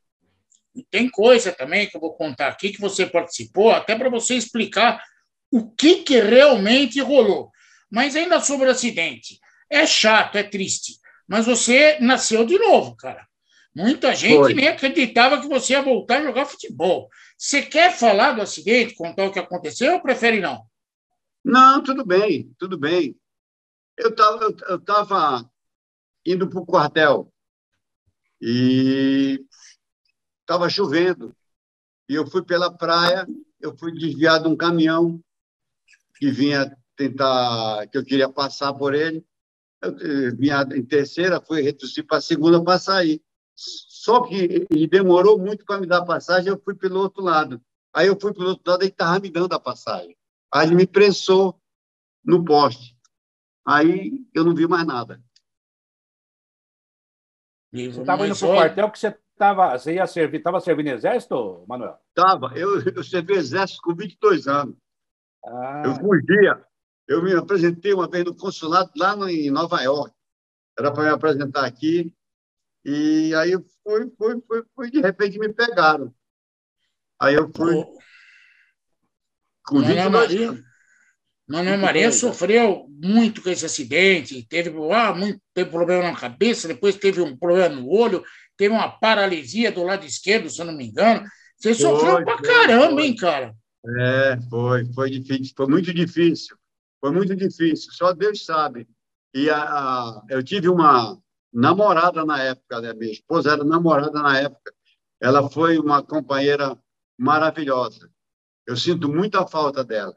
Tem coisa também que eu vou contar aqui que você participou, até para você explicar o que, que realmente rolou. Mas ainda sobre o acidente. É chato, é triste. Mas você nasceu de novo, cara. Muita gente Foi. nem acreditava que você ia voltar a jogar futebol. Você quer falar do acidente, contar o que aconteceu ou prefere não? Não, tudo bem, tudo bem. Eu estava eu tava indo para o quartel. E estava chovendo. E eu fui pela praia, eu fui desviado de um caminhão que vinha tentar, que eu queria passar por ele. Eu vinha em terceira, fui reduzir para a segunda para sair. Só que ele demorou muito para me dar passagem, eu fui pelo outro lado. Aí eu fui pelo outro lado e estava me dando a passagem. Aí ele me prensou no poste. Aí eu não vi mais nada. Você estava indo para o quartel que você estava você ia servir, estava servindo exército, Manuel? Estava. Eu, eu servi exército com 22 anos. Ah. Eu fugia. Eu me apresentei uma vez no consulado lá no, em Nova York. Era para me apresentar aqui. E aí eu fui, fui, fui, fui, de repente me pegaram. Aí eu fui. Oh. Com 22 Maria, anos. Manuel Maria sofreu muito com esse acidente, teve, ah, muito, teve problema na cabeça, depois teve um problema no olho, teve uma paralisia do lado esquerdo, se eu não me engano. Você foi, sofreu pra caramba, foi. hein, cara? É, foi, foi difícil, foi muito difícil. Foi muito difícil, só Deus sabe. E a, a, eu tive uma namorada na época, né? minha esposa era namorada na época. Ela foi uma companheira maravilhosa. Eu sinto muita falta dela.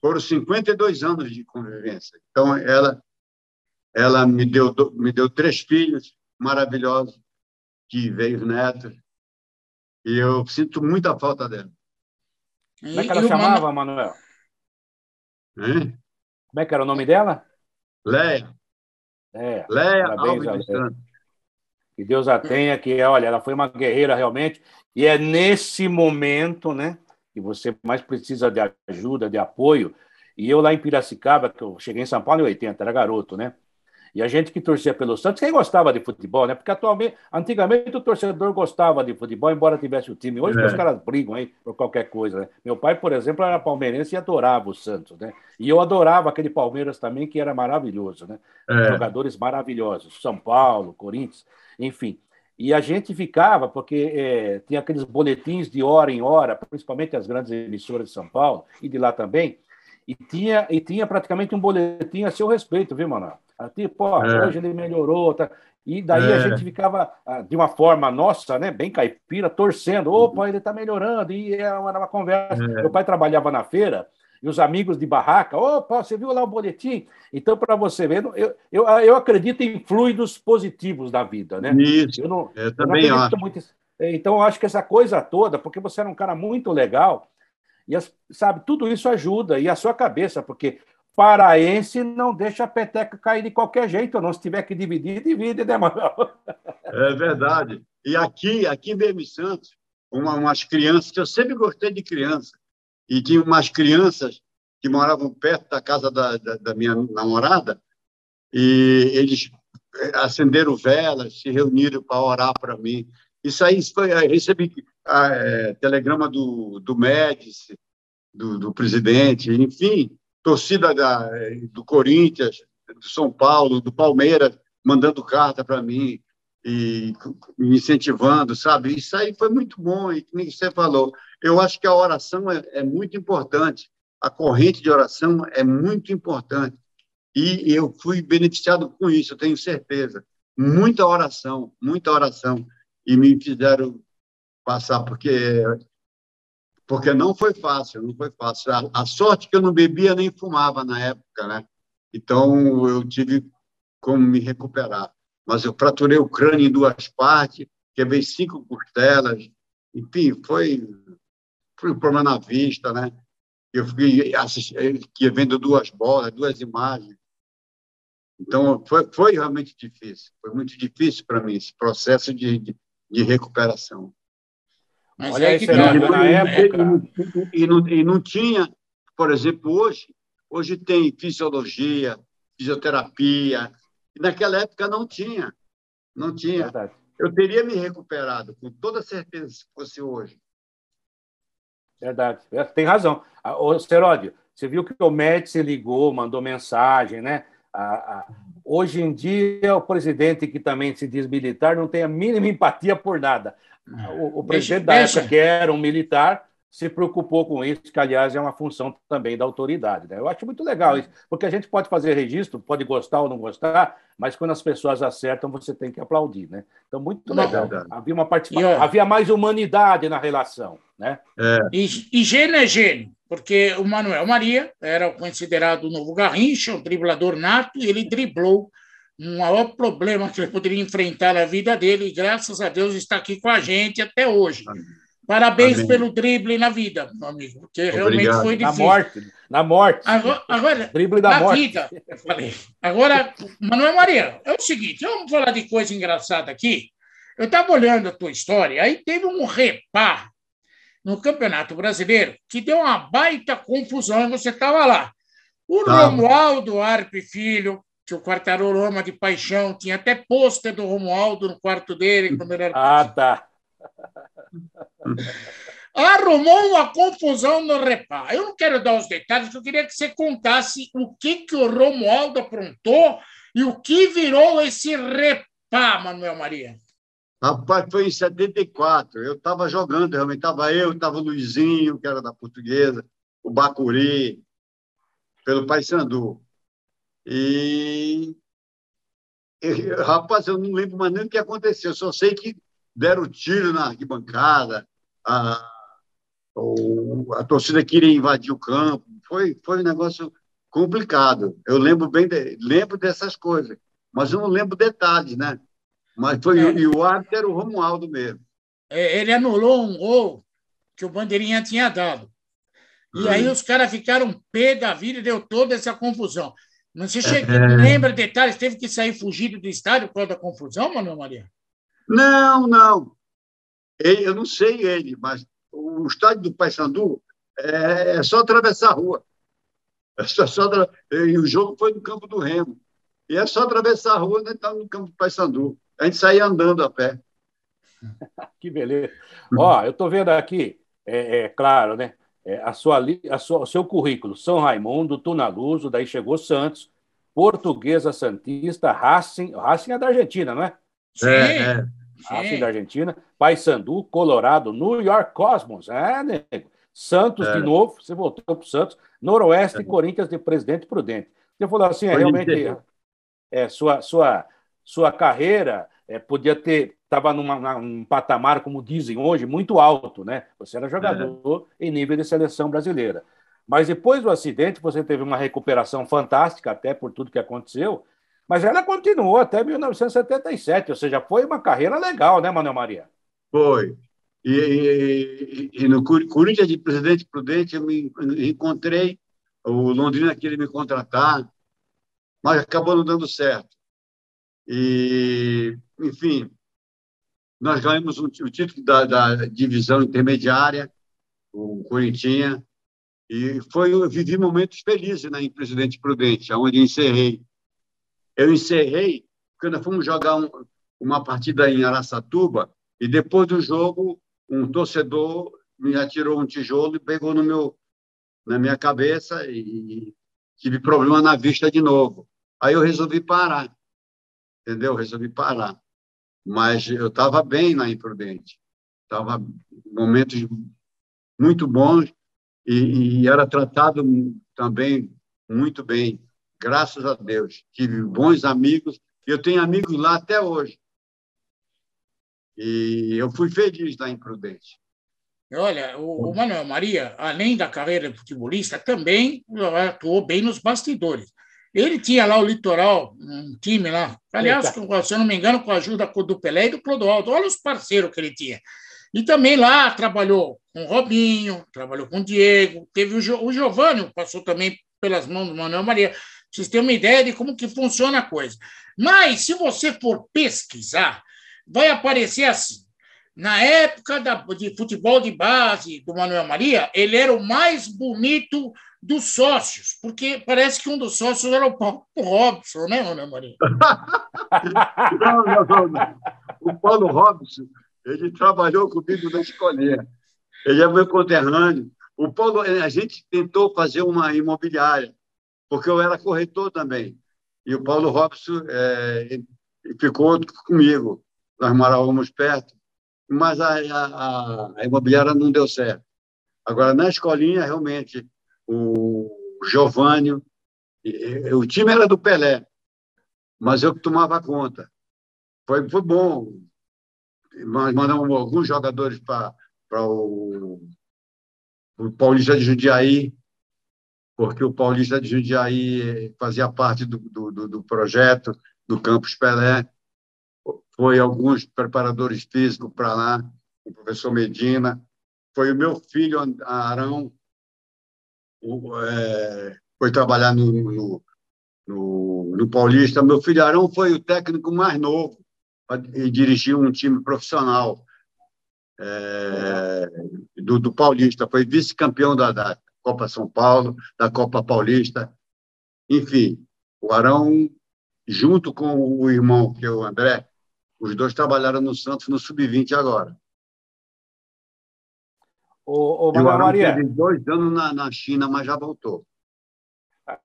Foram 52 anos de convivência. Então, ela, ela me, deu, me deu três filhos maravilhosos, que veio netos, e eu sinto muita falta dela. Como é que ela chamava, Manuel? Hein? Como é que era o nome dela? Leia. Leia. Leia Parabéns, Alves Que Deus a tenha, que olha, ela foi uma guerreira realmente, e é nesse momento, né, que você mais precisa de ajuda, de apoio. E eu lá em Piracicaba, que eu cheguei em São Paulo em 80, era garoto, né? E a gente que torcia pelo Santos, quem gostava de futebol, né? Porque atualmente, antigamente o torcedor gostava de futebol, embora tivesse o time. Hoje é. os caras brigam aí por qualquer coisa, né? Meu pai, por exemplo, era palmeirense e adorava o Santos, né? E eu adorava aquele Palmeiras também, que era maravilhoso, né? É. Jogadores maravilhosos, São Paulo, Corinthians, enfim. E a gente ficava, porque é, tinha aqueles boletins de hora em hora, principalmente as grandes emissoras de São Paulo e de lá também, e tinha, e tinha praticamente um boletim a seu respeito, viu, Manoel? Tipo, é. hoje ele melhorou, tá? E daí é. a gente ficava, ah, de uma forma nossa, né, bem caipira, torcendo. Opa, ele está melhorando. E era uma, uma conversa. É. Meu pai trabalhava na feira e os amigos de barraca, opa, você viu lá o boletim? Então, para você ver, eu, eu, eu acredito em fluidos positivos da vida, né? Isso, eu, não, eu também eu acho. Muito, então, eu acho que essa coisa toda, porque você era um cara muito legal, e as, sabe, tudo isso ajuda, e a sua cabeça, porque paraense não deixa a peteca cair de qualquer jeito, não. Se tiver que dividir, divide, né, Manuel? É verdade. E aqui, aqui em Santos, uma, umas crianças, que eu sempre gostei de criança, e tinha umas crianças que moravam perto da casa da, da, da minha namorada, e eles acenderam velas, se reuniram para orar para mim. Isso aí foi, recebi a, é, telegrama do, do Médici, do, do presidente, enfim, torcida da, do Corinthians, do São Paulo, do Palmeiras, mandando carta para mim e me incentivando, sabe? Isso aí foi muito bom, e como você falou, eu acho que a oração é, é muito importante, a corrente de oração é muito importante, e eu fui beneficiado com isso, eu tenho certeza. Muita oração, muita oração, e me fizeram passar, porque porque não foi fácil, não foi fácil. A, a sorte que eu não bebia nem fumava na época, né? Então eu tive como me recuperar. Mas eu fraturei o crânio em duas partes, quebrei cinco costelas, enfim, foi foi um problema na vista, né? Eu fui assistir, vendo duas bolas, duas imagens. Então, foi, foi realmente difícil. Foi muito difícil para mim esse processo de, de, de recuperação. Mas Olha é que na época. E não, e não tinha, por exemplo, hoje, hoje tem fisiologia, fisioterapia. E naquela época não tinha. Não tinha. Verdade. Eu teria me recuperado, com toda certeza, se fosse hoje. Verdade, é, tem razão. O Seródio, você viu que o Médici ligou, mandou mensagem, né? Hoje em dia, o presidente que também se diz militar não tem a mínima empatia por nada. O, o presidente deixa, da época, que era um militar, se preocupou com isso, que, aliás, é uma função também da autoridade. Né? Eu acho muito legal isso, porque a gente pode fazer registro, pode gostar ou não gostar, mas quando as pessoas acertam, você tem que aplaudir. Né? Então, muito legal. Havia, uma participação, havia mais humanidade na relação. Né? É. E, e gênio é gênio, porque o Manuel Maria era considerado o novo Garrincha, um driblador nato, e ele driblou um maior problema que ele poderia enfrentar na vida dele, e graças a Deus está aqui com a gente até hoje. Amém. Parabéns Amém. pelo drible na vida, meu amigo, porque Obrigado. realmente foi difícil. Na morte, na morte. Agora, agora drible da na morte. vida, eu falei. Agora, Manuel Maria, é o seguinte, vamos falar de coisa engraçada aqui. Eu estava olhando a tua história, aí teve um repá no Campeonato Brasileiro que deu uma baita confusão e você estava lá. O tá. Romualdo Arpe Filho, que o Quartarolo ama de paixão, tinha até pôster do Romualdo no quarto dele quando ele era. Ah, tá arrumou uma confusão no repá. Eu não quero dar os detalhes, eu queria que você contasse o que, que o Romualdo aprontou e o que virou esse repá, Manuel Maria. Rapaz, foi em 74. Eu estava jogando, realmente estava eu, estava o Luizinho, que era da Portuguesa, o Bacuri, pelo Paysandu. E, rapaz, eu não lembro mais nem o que aconteceu, só sei que deram tiro na arquibancada, a, a torcida queria invadir o campo. Foi, foi um negócio complicado. Eu lembro bem, de, lembro dessas coisas, mas eu não lembro detalhes, né? Mas foi é. e o árbitro era o Romualdo mesmo. É, ele anulou um gol que o Bandeirinha tinha dado. E hum. aí os caras ficaram pé da vida e deu toda essa confusão. Não se chega, é. lembra detalhes? Teve que sair fugido do estádio por causa da confusão, Manuel Maria? Não, não. Eu não sei ele, mas o estádio do Paysandu é, é só atravessar a rua. É só, só, e o jogo foi no campo do Remo. E é só atravessar a rua e entrar no campo do Paysandu. A gente saía andando a pé. que beleza. Ó, eu estou vendo aqui, é, é, claro, né? É, a sua, a sua, o seu currículo, São Raimundo, Tunaluso, daí chegou Santos, Portuguesa Santista, Racing, Racing é da Argentina, não é? Sim. É, é. Racing da Argentina, Paysandu, Colorado, New York Cosmos, é, nego. Santos é. de novo, você voltou para o Santos, Noroeste é. Corinthians de Presidente Prudente. Você falou assim, é, realmente, é, sua, sua, sua carreira é, podia ter, estava num patamar, como dizem hoje, muito alto, né? Você era jogador é. em nível de seleção brasileira. Mas depois do acidente, você teve uma recuperação fantástica, até por tudo que aconteceu, mas ela continuou até 1977, ou seja, foi uma carreira legal, né, Manuel Maria? Foi. E, e, e no Corinthians de Presidente Prudente, eu me encontrei o Londrina queria me contratar, mas acabou não dando certo. E, enfim, nós ganhamos o, o título da, da, divisão intermediária, o Corinthians, e foi, eu vivi momentos felizes né, em Presidente Prudente, onde encerrei eu encerrei quando fomos jogar um, uma partida em Araçatuba e depois do jogo um torcedor me atirou um tijolo e pegou no meu na minha cabeça e tive problema na vista de novo. Aí eu resolvi parar, entendeu? Resolvi parar. Mas eu estava bem na Imprudente, estava momentos muito bons e, e era tratado também muito bem graças a Deus. Tive bons amigos, eu tenho amigos lá até hoje. E eu fui feliz lá em Prudente. Olha, o, Manuel Maria, além da carreira de futebolista, também atuou bem nos bastidores. Ele tinha lá o Litoral, um time lá, aliás, se eu não me engano, com a ajuda do Pelé e do Clodoaldo. Olha os parceiros que ele tinha. E também lá trabalhou com o Robinho, trabalhou com o Diego, teve o, jo, o Giovanni, passou também pelas mãos do Manuel Maria vocês terem uma ideia de como que funciona a coisa. Mas, se você for pesquisar, vai aparecer assim. Na época da, de futebol de base do Manuel Maria, ele era o mais bonito dos sócios, porque parece que um dos sócios era o Paulo Robson, né, Manuel Maria? não, não, não, O Paulo Robson, ele trabalhou comigo na escolinha. Ele é meu conterrâneo. O Paulo, a gente tentou fazer uma imobiliária porque eu era corretor também. E o Paulo Robson é, ficou comigo. Nós morávamos perto, mas a, a, a imobiliária não deu certo. Agora, na escolinha, realmente, o Giovanni, o time era do Pelé, mas eu que tomava conta. Foi, foi bom. Nós mandamos alguns jogadores para o, o Paulista de Jundiaí, porque o Paulista de Jundiaí fazia parte do, do, do projeto do Campus Pelé. Foi alguns preparadores físicos para lá, o professor Medina. Foi o meu filho, Arão, o, é, foi trabalhar no, no, no, no, Paulista. Meu filho Arão foi o técnico mais novo e dirigiu um time profissional é, do, do, Paulista. Foi vice-campeão da, da Copa São Paulo, da Copa Paulista. Enfim, o Arão, junto com o irmão, que é o André, os dois trabalharam no Santos no Sub-20 agora. O, o Maria teve dois anos na, na China, mas já voltou. A,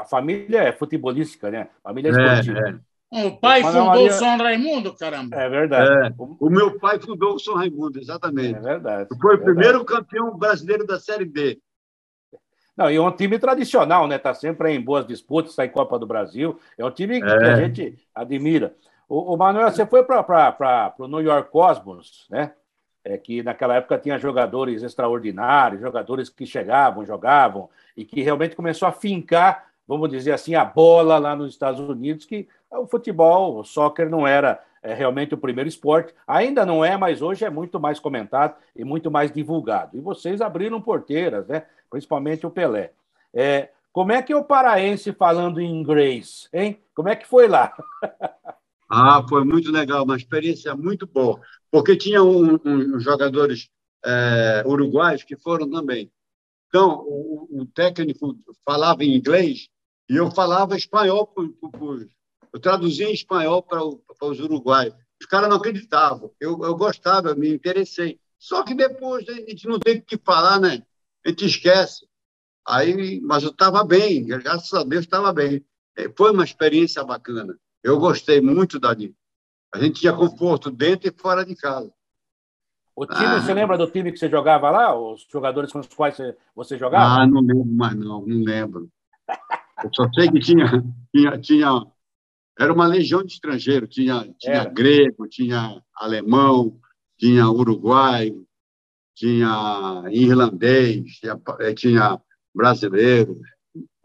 a, família é futebolística, né? A família é esportiva. É, é. O pai fundou Maria... o São Raimundo, caramba. É verdade. É. O meu pai fundou o São Raimundo, exatamente. É verdade. Foi o é primeiro campeão brasileiro da Série B. Não, e é um time tradicional, né? Está sempre em boas disputas, em Copa do Brasil. É um time que a é. gente admira. O, o Manuel, você foi para o New York Cosmos, né? É, que naquela época tinha jogadores extraordinários, jogadores que chegavam, jogavam, e que realmente começou a fincar, vamos dizer assim, a bola lá nos Estados Unidos, que o futebol, o soccer não era é, realmente o primeiro esporte, ainda não é, mas hoje é muito mais comentado e muito mais divulgado. E vocês abriram porteiras, né? principalmente o Pelé. É, como é que é o paraense falando em inglês, hein? Como é que foi lá? Ah, foi muito legal, uma experiência muito boa, porque tinha um, um, jogadores é, uruguaios que foram também. Então, o, o, técnico falava em inglês e eu falava espanhol, por, por, eu traduzia em espanhol para, para os uruguaios. Os caras não acreditavam. Eu, eu gostava, eu me interessei. Só que depois a gente não tem o que falar, né? A gente esquece. Aí, mas eu estava bem, graças a Deus estava bem. É, foi uma experiência bacana. Eu gostei muito dali. A gente tinha conforto dentro e fora de casa. O time, ah, você lembra do time que você jogava lá? Os jogadores com os quais você, você jogava? Ah, não lembro mais, não, não lembro. Eu só sei que tinha, tinha, tinha era uma legião de estrangeiros, tinha, tinha grego, tinha alemão, tinha uruguaio, tinha irlandês, tinha, tinha brasileiro,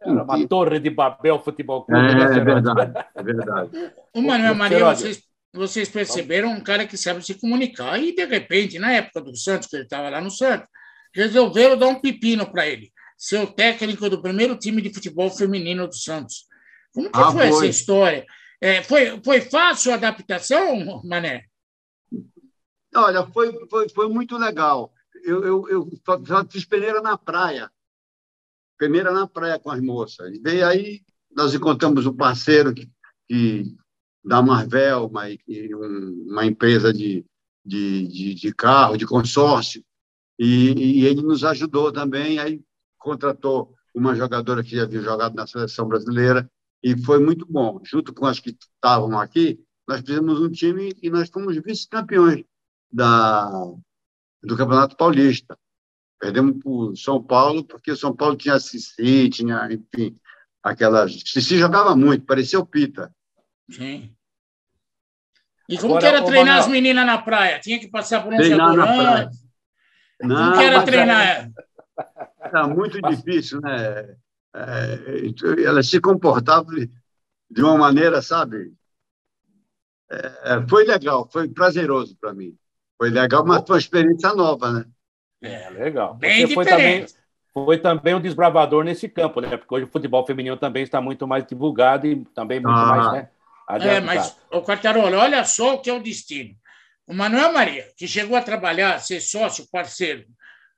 era uma torre de Babel Futebol Clube. É, é verdade, é verdade. O Manuel Maria, vocês, vocês perceberam um cara que sabe se comunicar e, de repente, na época do Santos, que ele estava lá no Santos, resolveram dar um pepino para ele, ser o técnico do primeiro time de futebol feminino do Santos. Como que ah, foi, foi, essa história? É, foi, foi fácil a adaptação, Mané? Olha, foi, foi, foi muito legal. Eu, eu, eu fiz peneira na praia peneira na praia com as moças. E aí nós encontramos um parceiro que, que da Marvel, uma, uma empresa de, de, de, de, carro, de consórcio, e, e, ele nos ajudou também, aí contratou uma jogadora que já havia jogado na seleção brasileira, e foi muito bom. Junto com as que estavam aqui, nós fizemos um time e nós fomos vice-campeões da, do Campeonato Paulista. Perdemos para o São Paulo, porque o São Paulo tinha Cici, tinha, enfim, aquelas. Cici jogava muito, parecia o Pita. Sim. E como Agora, que era treinar Manuel... as meninas na praia? Tinha que passar por um treinar na praia. Não, como que era treinar? Era, era muito difícil, né? É, elas se comportavam de uma maneira, sabe? É, foi legal, foi prazeroso para mim. Foi legal, mas foi uma experiência nova, né? É, legal. Bem Você foi também, foi também um desbravador nesse campo, né? Porque hoje o futebol feminino também está muito mais divulgado e também muito ah. mais, né? É, mas, o Quartarolo, olha só o que é o destino. O Manuel Maria, que chegou a trabalhar, ser sócio, parceiro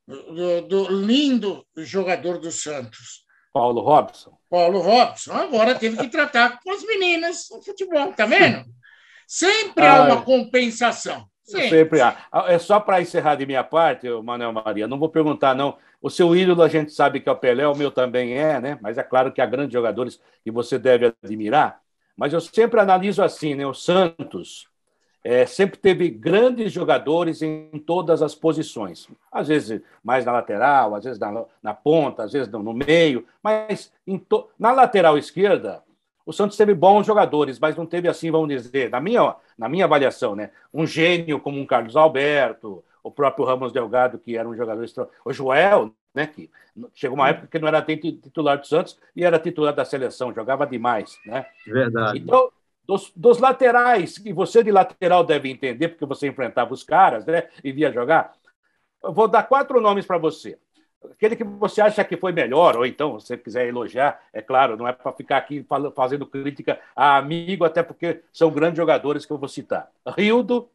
do, do lindo jogador do Santos. Paulo Robson. Paulo Robson. Agora teve que tratar com as meninas no futebol, tá vendo? Sempre ah, há uma compensação. Sim. Sempre há. Ah, é só para encerrar de minha parte, Manuel Maria, não vou perguntar, não. O seu ídolo a gente sabe que é o Pelé, o meu também é, né? Mas é claro que há grandes jogadores que você deve admirar. Mas eu sempre analiso assim, né? O Santos, é, sempre teve grandes jogadores em todas as posições. Às vezes mais na lateral, às vezes na, na ponta, às vezes no, no meio. Mas to... na lateral esquerda, o Santos teve bons jogadores, mas não teve assim, vamos dizer, na minha, na minha avaliação, né? um gênio como um Carlos Alberto, o próprio Ramos Delgado, que era um jogador extraordinário, o Joel, né, que chegou uma época que não era titular do Santos e era titular da seleção, jogava demais. Né? Verdade. Então, dos, dos, laterais, que você de lateral deve entender, porque você enfrentava os caras né, e via jogar, eu vou dar quatro nomes para você. Aquele que você acha que foi melhor, ou então, se você quiser elogiar, é claro, não é para ficar aqui fazendo crítica a amigo, até porque são grandes jogadores que eu vou citar. Rildo,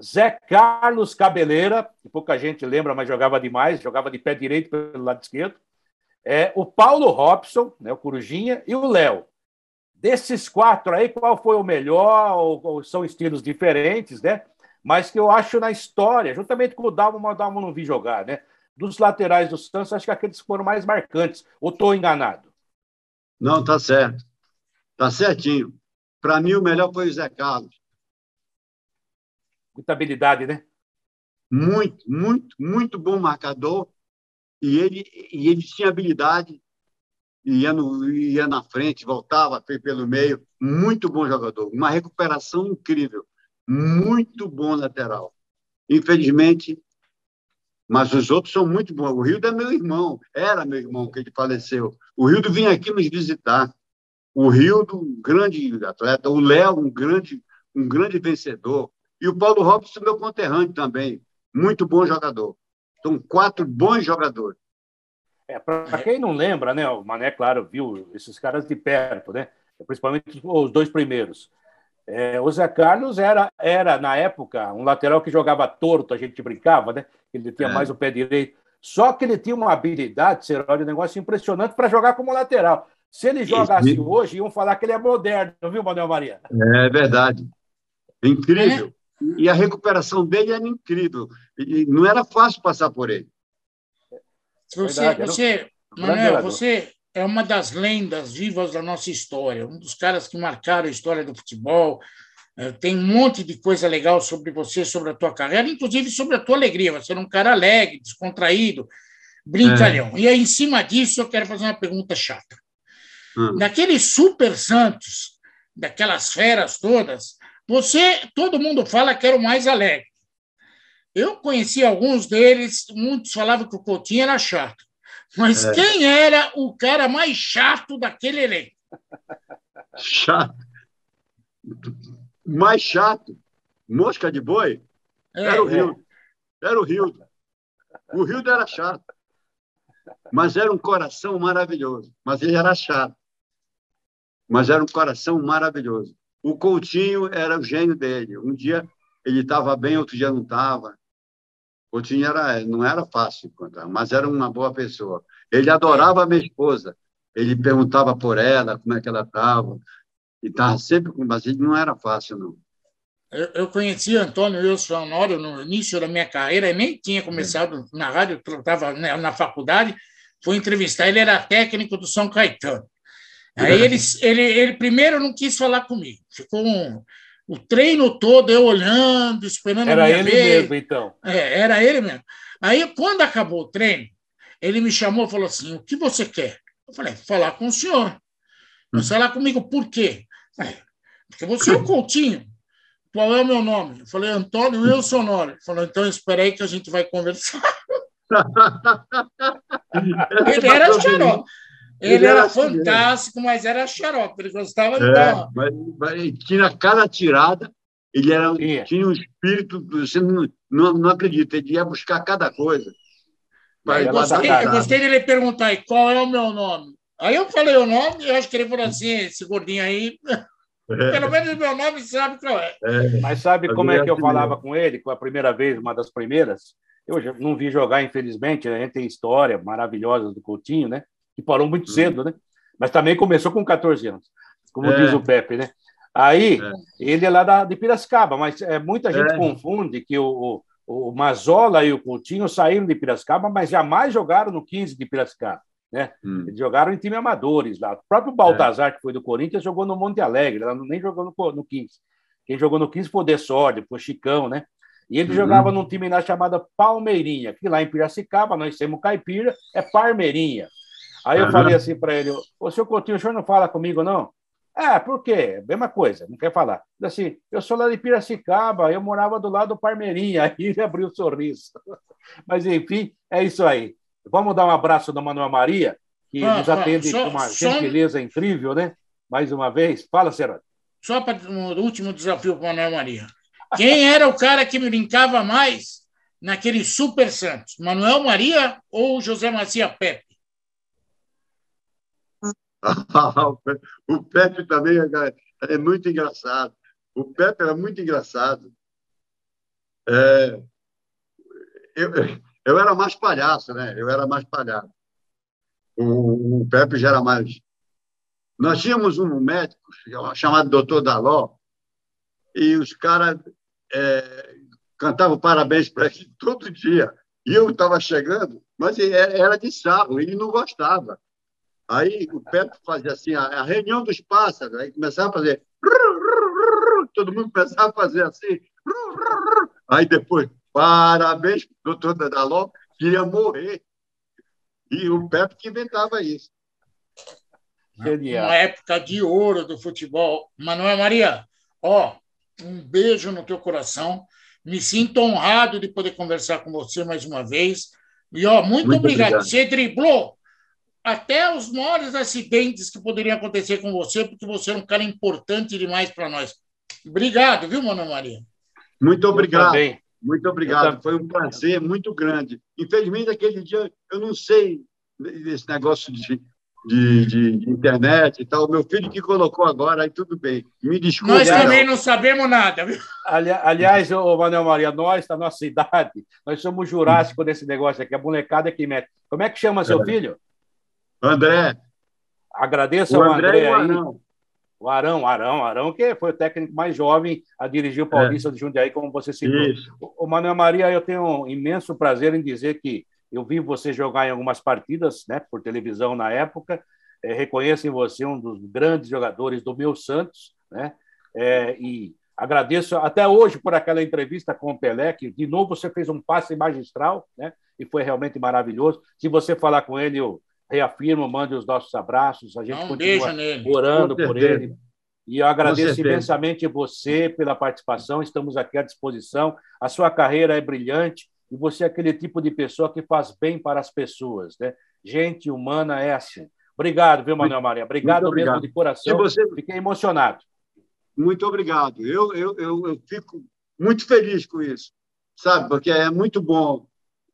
Zé Carlos Cabeleira, que pouca gente lembra, mas jogava demais, jogava de pé direito pelo lado esquerdo. É, o Paulo Robson, né, o Corujinha, e o Léo. Desses quatro aí, qual foi o melhor? Ou, ou, são estilos diferentes, né? Mas que eu acho na história, juntamente com o Dalmo, o Dalmo não vi jogar, né? Dos laterais do Santos, acho que aqueles foram mais marcantes. Ou estou enganado? Não, tá certo. Tá certinho. Para mim, o melhor foi o Zé Carlos. Muita habilidade, né? Muito, muito, muito bom marcador. E ele, e ele tinha habilidade ia, no, ia na frente, voltava pelo meio. Muito bom jogador. Uma recuperação incrível. Muito bom lateral. Infelizmente, mas os outros são muito bons. O Rildo é meu irmão, era meu irmão que ele faleceu. O Rildo vinha aqui nos visitar. O Rildo, um grande atleta. O Léo, um grande, um grande vencedor. E o Paulo Robson, meu conterrâneo também. Muito bom jogador. São quatro bons jogadores. É, Para quem não lembra, né, o Mané, claro, viu esses caras de perto, né? principalmente os dois primeiros. É, o Zé Carlos era, era, na época, um lateral que jogava torto, a gente brincava, né? Ele tinha é. mais o pé direito. Só que ele tinha uma habilidade, ser um negócio impressionante para jogar como lateral. Se ele jogasse Isso. hoje, iam falar que ele é moderno, viu, Manuel Maria? É verdade. Incrível. É. E a recuperação dele era incrível. E não era fácil passar por ele. Você, você, Manuel, você é uma das lendas vivas da nossa história, um dos caras que marcaram a história do futebol. É, tem um monte de coisa legal sobre você, sobre a tua carreira, inclusive sobre a tua alegria. Você é um cara alegre, descontraído, brincalhão. É. E aí, em cima disso, eu quero fazer uma pergunta chata. Hum. Daqueles super santos, daquelas feras todas, você, todo mundo fala que era o mais alegre. Eu conheci alguns deles, muitos falavam que o Coutinho era chato. Mas é. quem era o cara mais chato daquele elenco? Chato. Mais chato. Mosca de boi? É, era o Rio. É. Era o Rio. O Rio era chato. Mas era um coração maravilhoso. Mas ele era chato. Mas era um coração maravilhoso. O Coutinho era o gênio dele. Um dia ele estava bem, outro dia não estava. Coutinho era, não era fácil encontrar, mas era uma boa pessoa. Ele adorava a minha esposa. Ele perguntava por ela, como é que ela estava. E estava sempre com... Ele não era fácil, não. Eu, eu conheci Antônio Wilson Honório no início da minha carreira, e nem tinha começado na rádio, eu estava na faculdade, fui entrevistar, ele era técnico do São Caetano. Aí ele, ele, ele primeiro não quis falar comigo, ficou um, o treino todo eu olhando, esperando era a minha ele vez. mesmo, então. É, era ele mesmo. Aí, quando acabou o treino, ele me chamou e falou assim: O que você quer? Eu falei: Falar com o senhor. Mas falar comigo por quê? Porque você é o Coutinho. Qual é o meu nome? Eu falei: Antônio Wilson Honório. Ele falou: Então, espera aí que a gente vai conversar. ele era xarope. Ele, ele, era, era assim fantástico, assim, mas era xarope. Ele gostava de é, dar. Mas, mas tinha cada tirada, ele era, tinha um espírito, você não, não, não acredita, ele ia buscar cada coisa. Eu gostei, eu gostei dele perguntar qual é o meu nome. Aí eu falei o nome, eu acho que ele falou assim: esse gordinho aí, é. pelo menos o meu nome sabe qual é. é. Mas sabe como é que eu falava com ele, com a primeira vez, uma das primeiras? Eu já não vi jogar, infelizmente, a gente tem história maravilhosa do Coutinho, né? Que parou muito uhum. cedo, né? Mas também começou com 14 anos, como é. diz o Pepe, né? Aí, é. ele é lá da, de Piracicaba, mas é, muita gente é. confunde que o, o, o Mazola e o Coutinho saíram de Piracicaba, mas jamais jogaram no 15 de Piracicaba. Né? Hum. Eles jogaram em time amadores lá. O próprio Baltazar, é. que foi do Corinthians, jogou no Monte Alegre, ela nem jogou no, no 15. Quem jogou no 15 foi o Desorde, foi o Chicão, né? E ele uhum. jogava num time lá chamado Palmeirinha, que lá em Piracicaba, nós temos caipira, é Parmeirinha. Aí eu uhum. falei assim para ele: Ô, senhor Coutinho, o senhor não fala comigo, não? É, por quê? Mesma coisa, não quer falar. Assim, eu sou lá de Piracicaba, eu morava do lado do Parmeirinha. Aí ele abriu o um sorriso. Mas, enfim, é isso aí. Vamos dar um abraço da Manuel Maria, que ah, nos atende só, com uma gentileza só... incrível, né? Mais uma vez. Fala, Serano. Só para o último desafio para Manuel Maria. Quem era o cara que brincava mais naquele Super Santos? Manuel Maria ou José Macia Pepe? o Pepe também é, é, muito engraçado. O Pepe era muito engraçado. É, eu, eu era mais palhaço, né? Eu era mais palhaço. O, o Pepe já era mais. Nós tínhamos um médico chamado Doutor Daló, e os caras é, cantavam parabéns para ele todo dia. E eu estava chegando, mas era de sarro, ele não gostava. Aí o Pepe fazia assim, a, a reunião dos pássaros, aí começava a fazer. Todo mundo começava a fazer assim. Aí depois, parabéns, doutor Dadaló, queria morrer. E o Pepe que inventava isso. Genial. Uma época de ouro do futebol. Manuel Maria, ó, um beijo no teu coração. Me sinto honrado de poder conversar com você mais uma vez. E ó, muito, muito obrigado. obrigado. Você driblou até os maiores acidentes que poderiam acontecer com você, porque você é um cara importante demais para nós. Obrigado, viu, Mano Maria? Muito obrigado. Muito obrigado. Foi um prazer muito grande. Infelizmente, aquele dia, eu não sei desse negócio de, de, de, internet e tal. Meu filho que colocou agora, aí tudo bem. Me desculpe. Nós também não sabemos nada, viu? Ali, aliás, o Manuel Maria, nós, da nossa idade, nós somos jurássicos desse negócio aqui. A molecada é que mete. Como é que chama seu é. filho? André. Agradeço o ao André, André aí. Arão. O Arão, Arão, Arão, que foi o técnico mais jovem a dirigir o Paulista é. de Jundiaí, como você citou. Isso. O Manuel Maria, eu tenho um imenso prazer em dizer que eu vi você jogar em algumas partidas, né, por televisão na época. É, reconheço em você um dos grandes jogadores do meu Santos, né? É, e agradeço até hoje por aquela entrevista com o Pelé, que de novo você fez um passe magistral, né? E foi realmente maravilhoso. Se você falar com ele, eu reafirmo, mande os nossos abraços, a gente um continua orando por ele. E eu agradeço imensamente você pela participação, estamos aqui à disposição. A sua carreira é brilhante e você é aquele tipo de pessoa que faz bem para as pessoas. Né? Gente humana é assim. Obrigado, viu, Manuel Maria? Obrigado, obrigado. mesmo de coração. Você... Fiquei emocionado. Muito obrigado. Eu, eu, eu, eu fico muito feliz com isso, sabe? Porque é muito bom.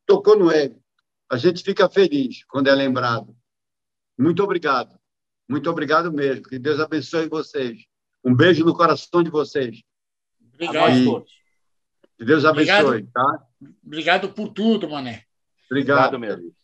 Tocou no ego a gente fica feliz quando é lembrado. Muito obrigado. Muito obrigado mesmo. Que Deus abençoe vocês. Um beijo no coração de vocês. Obrigado a todos. Que Deus abençoe, obrigado, tá? Obrigado por tudo, Mané. Obrigado, obrigado mesmo.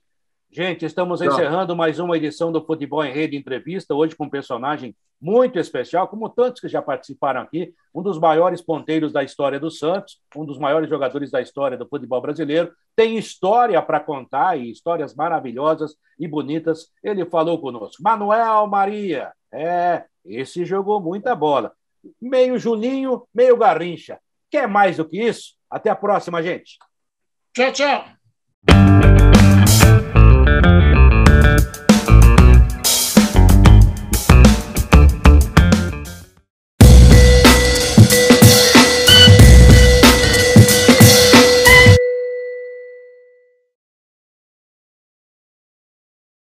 Gente, estamos encerrando mais uma edição do Futebol em Rede Entrevista, hoje com um personagem muito especial, como tantos que já participaram aqui, um dos maiores ponteiros da história do Santos, um dos maiores jogadores da história do futebol brasileiro, tem história para contar e histórias maravilhosas e bonitas. Ele falou conosco. Manuel Maria, é, esse jogou muita bola. Meio Juninho, meio Garrincha. Quer mais do que isso? Até a próxima, gente. Tchau, tchau.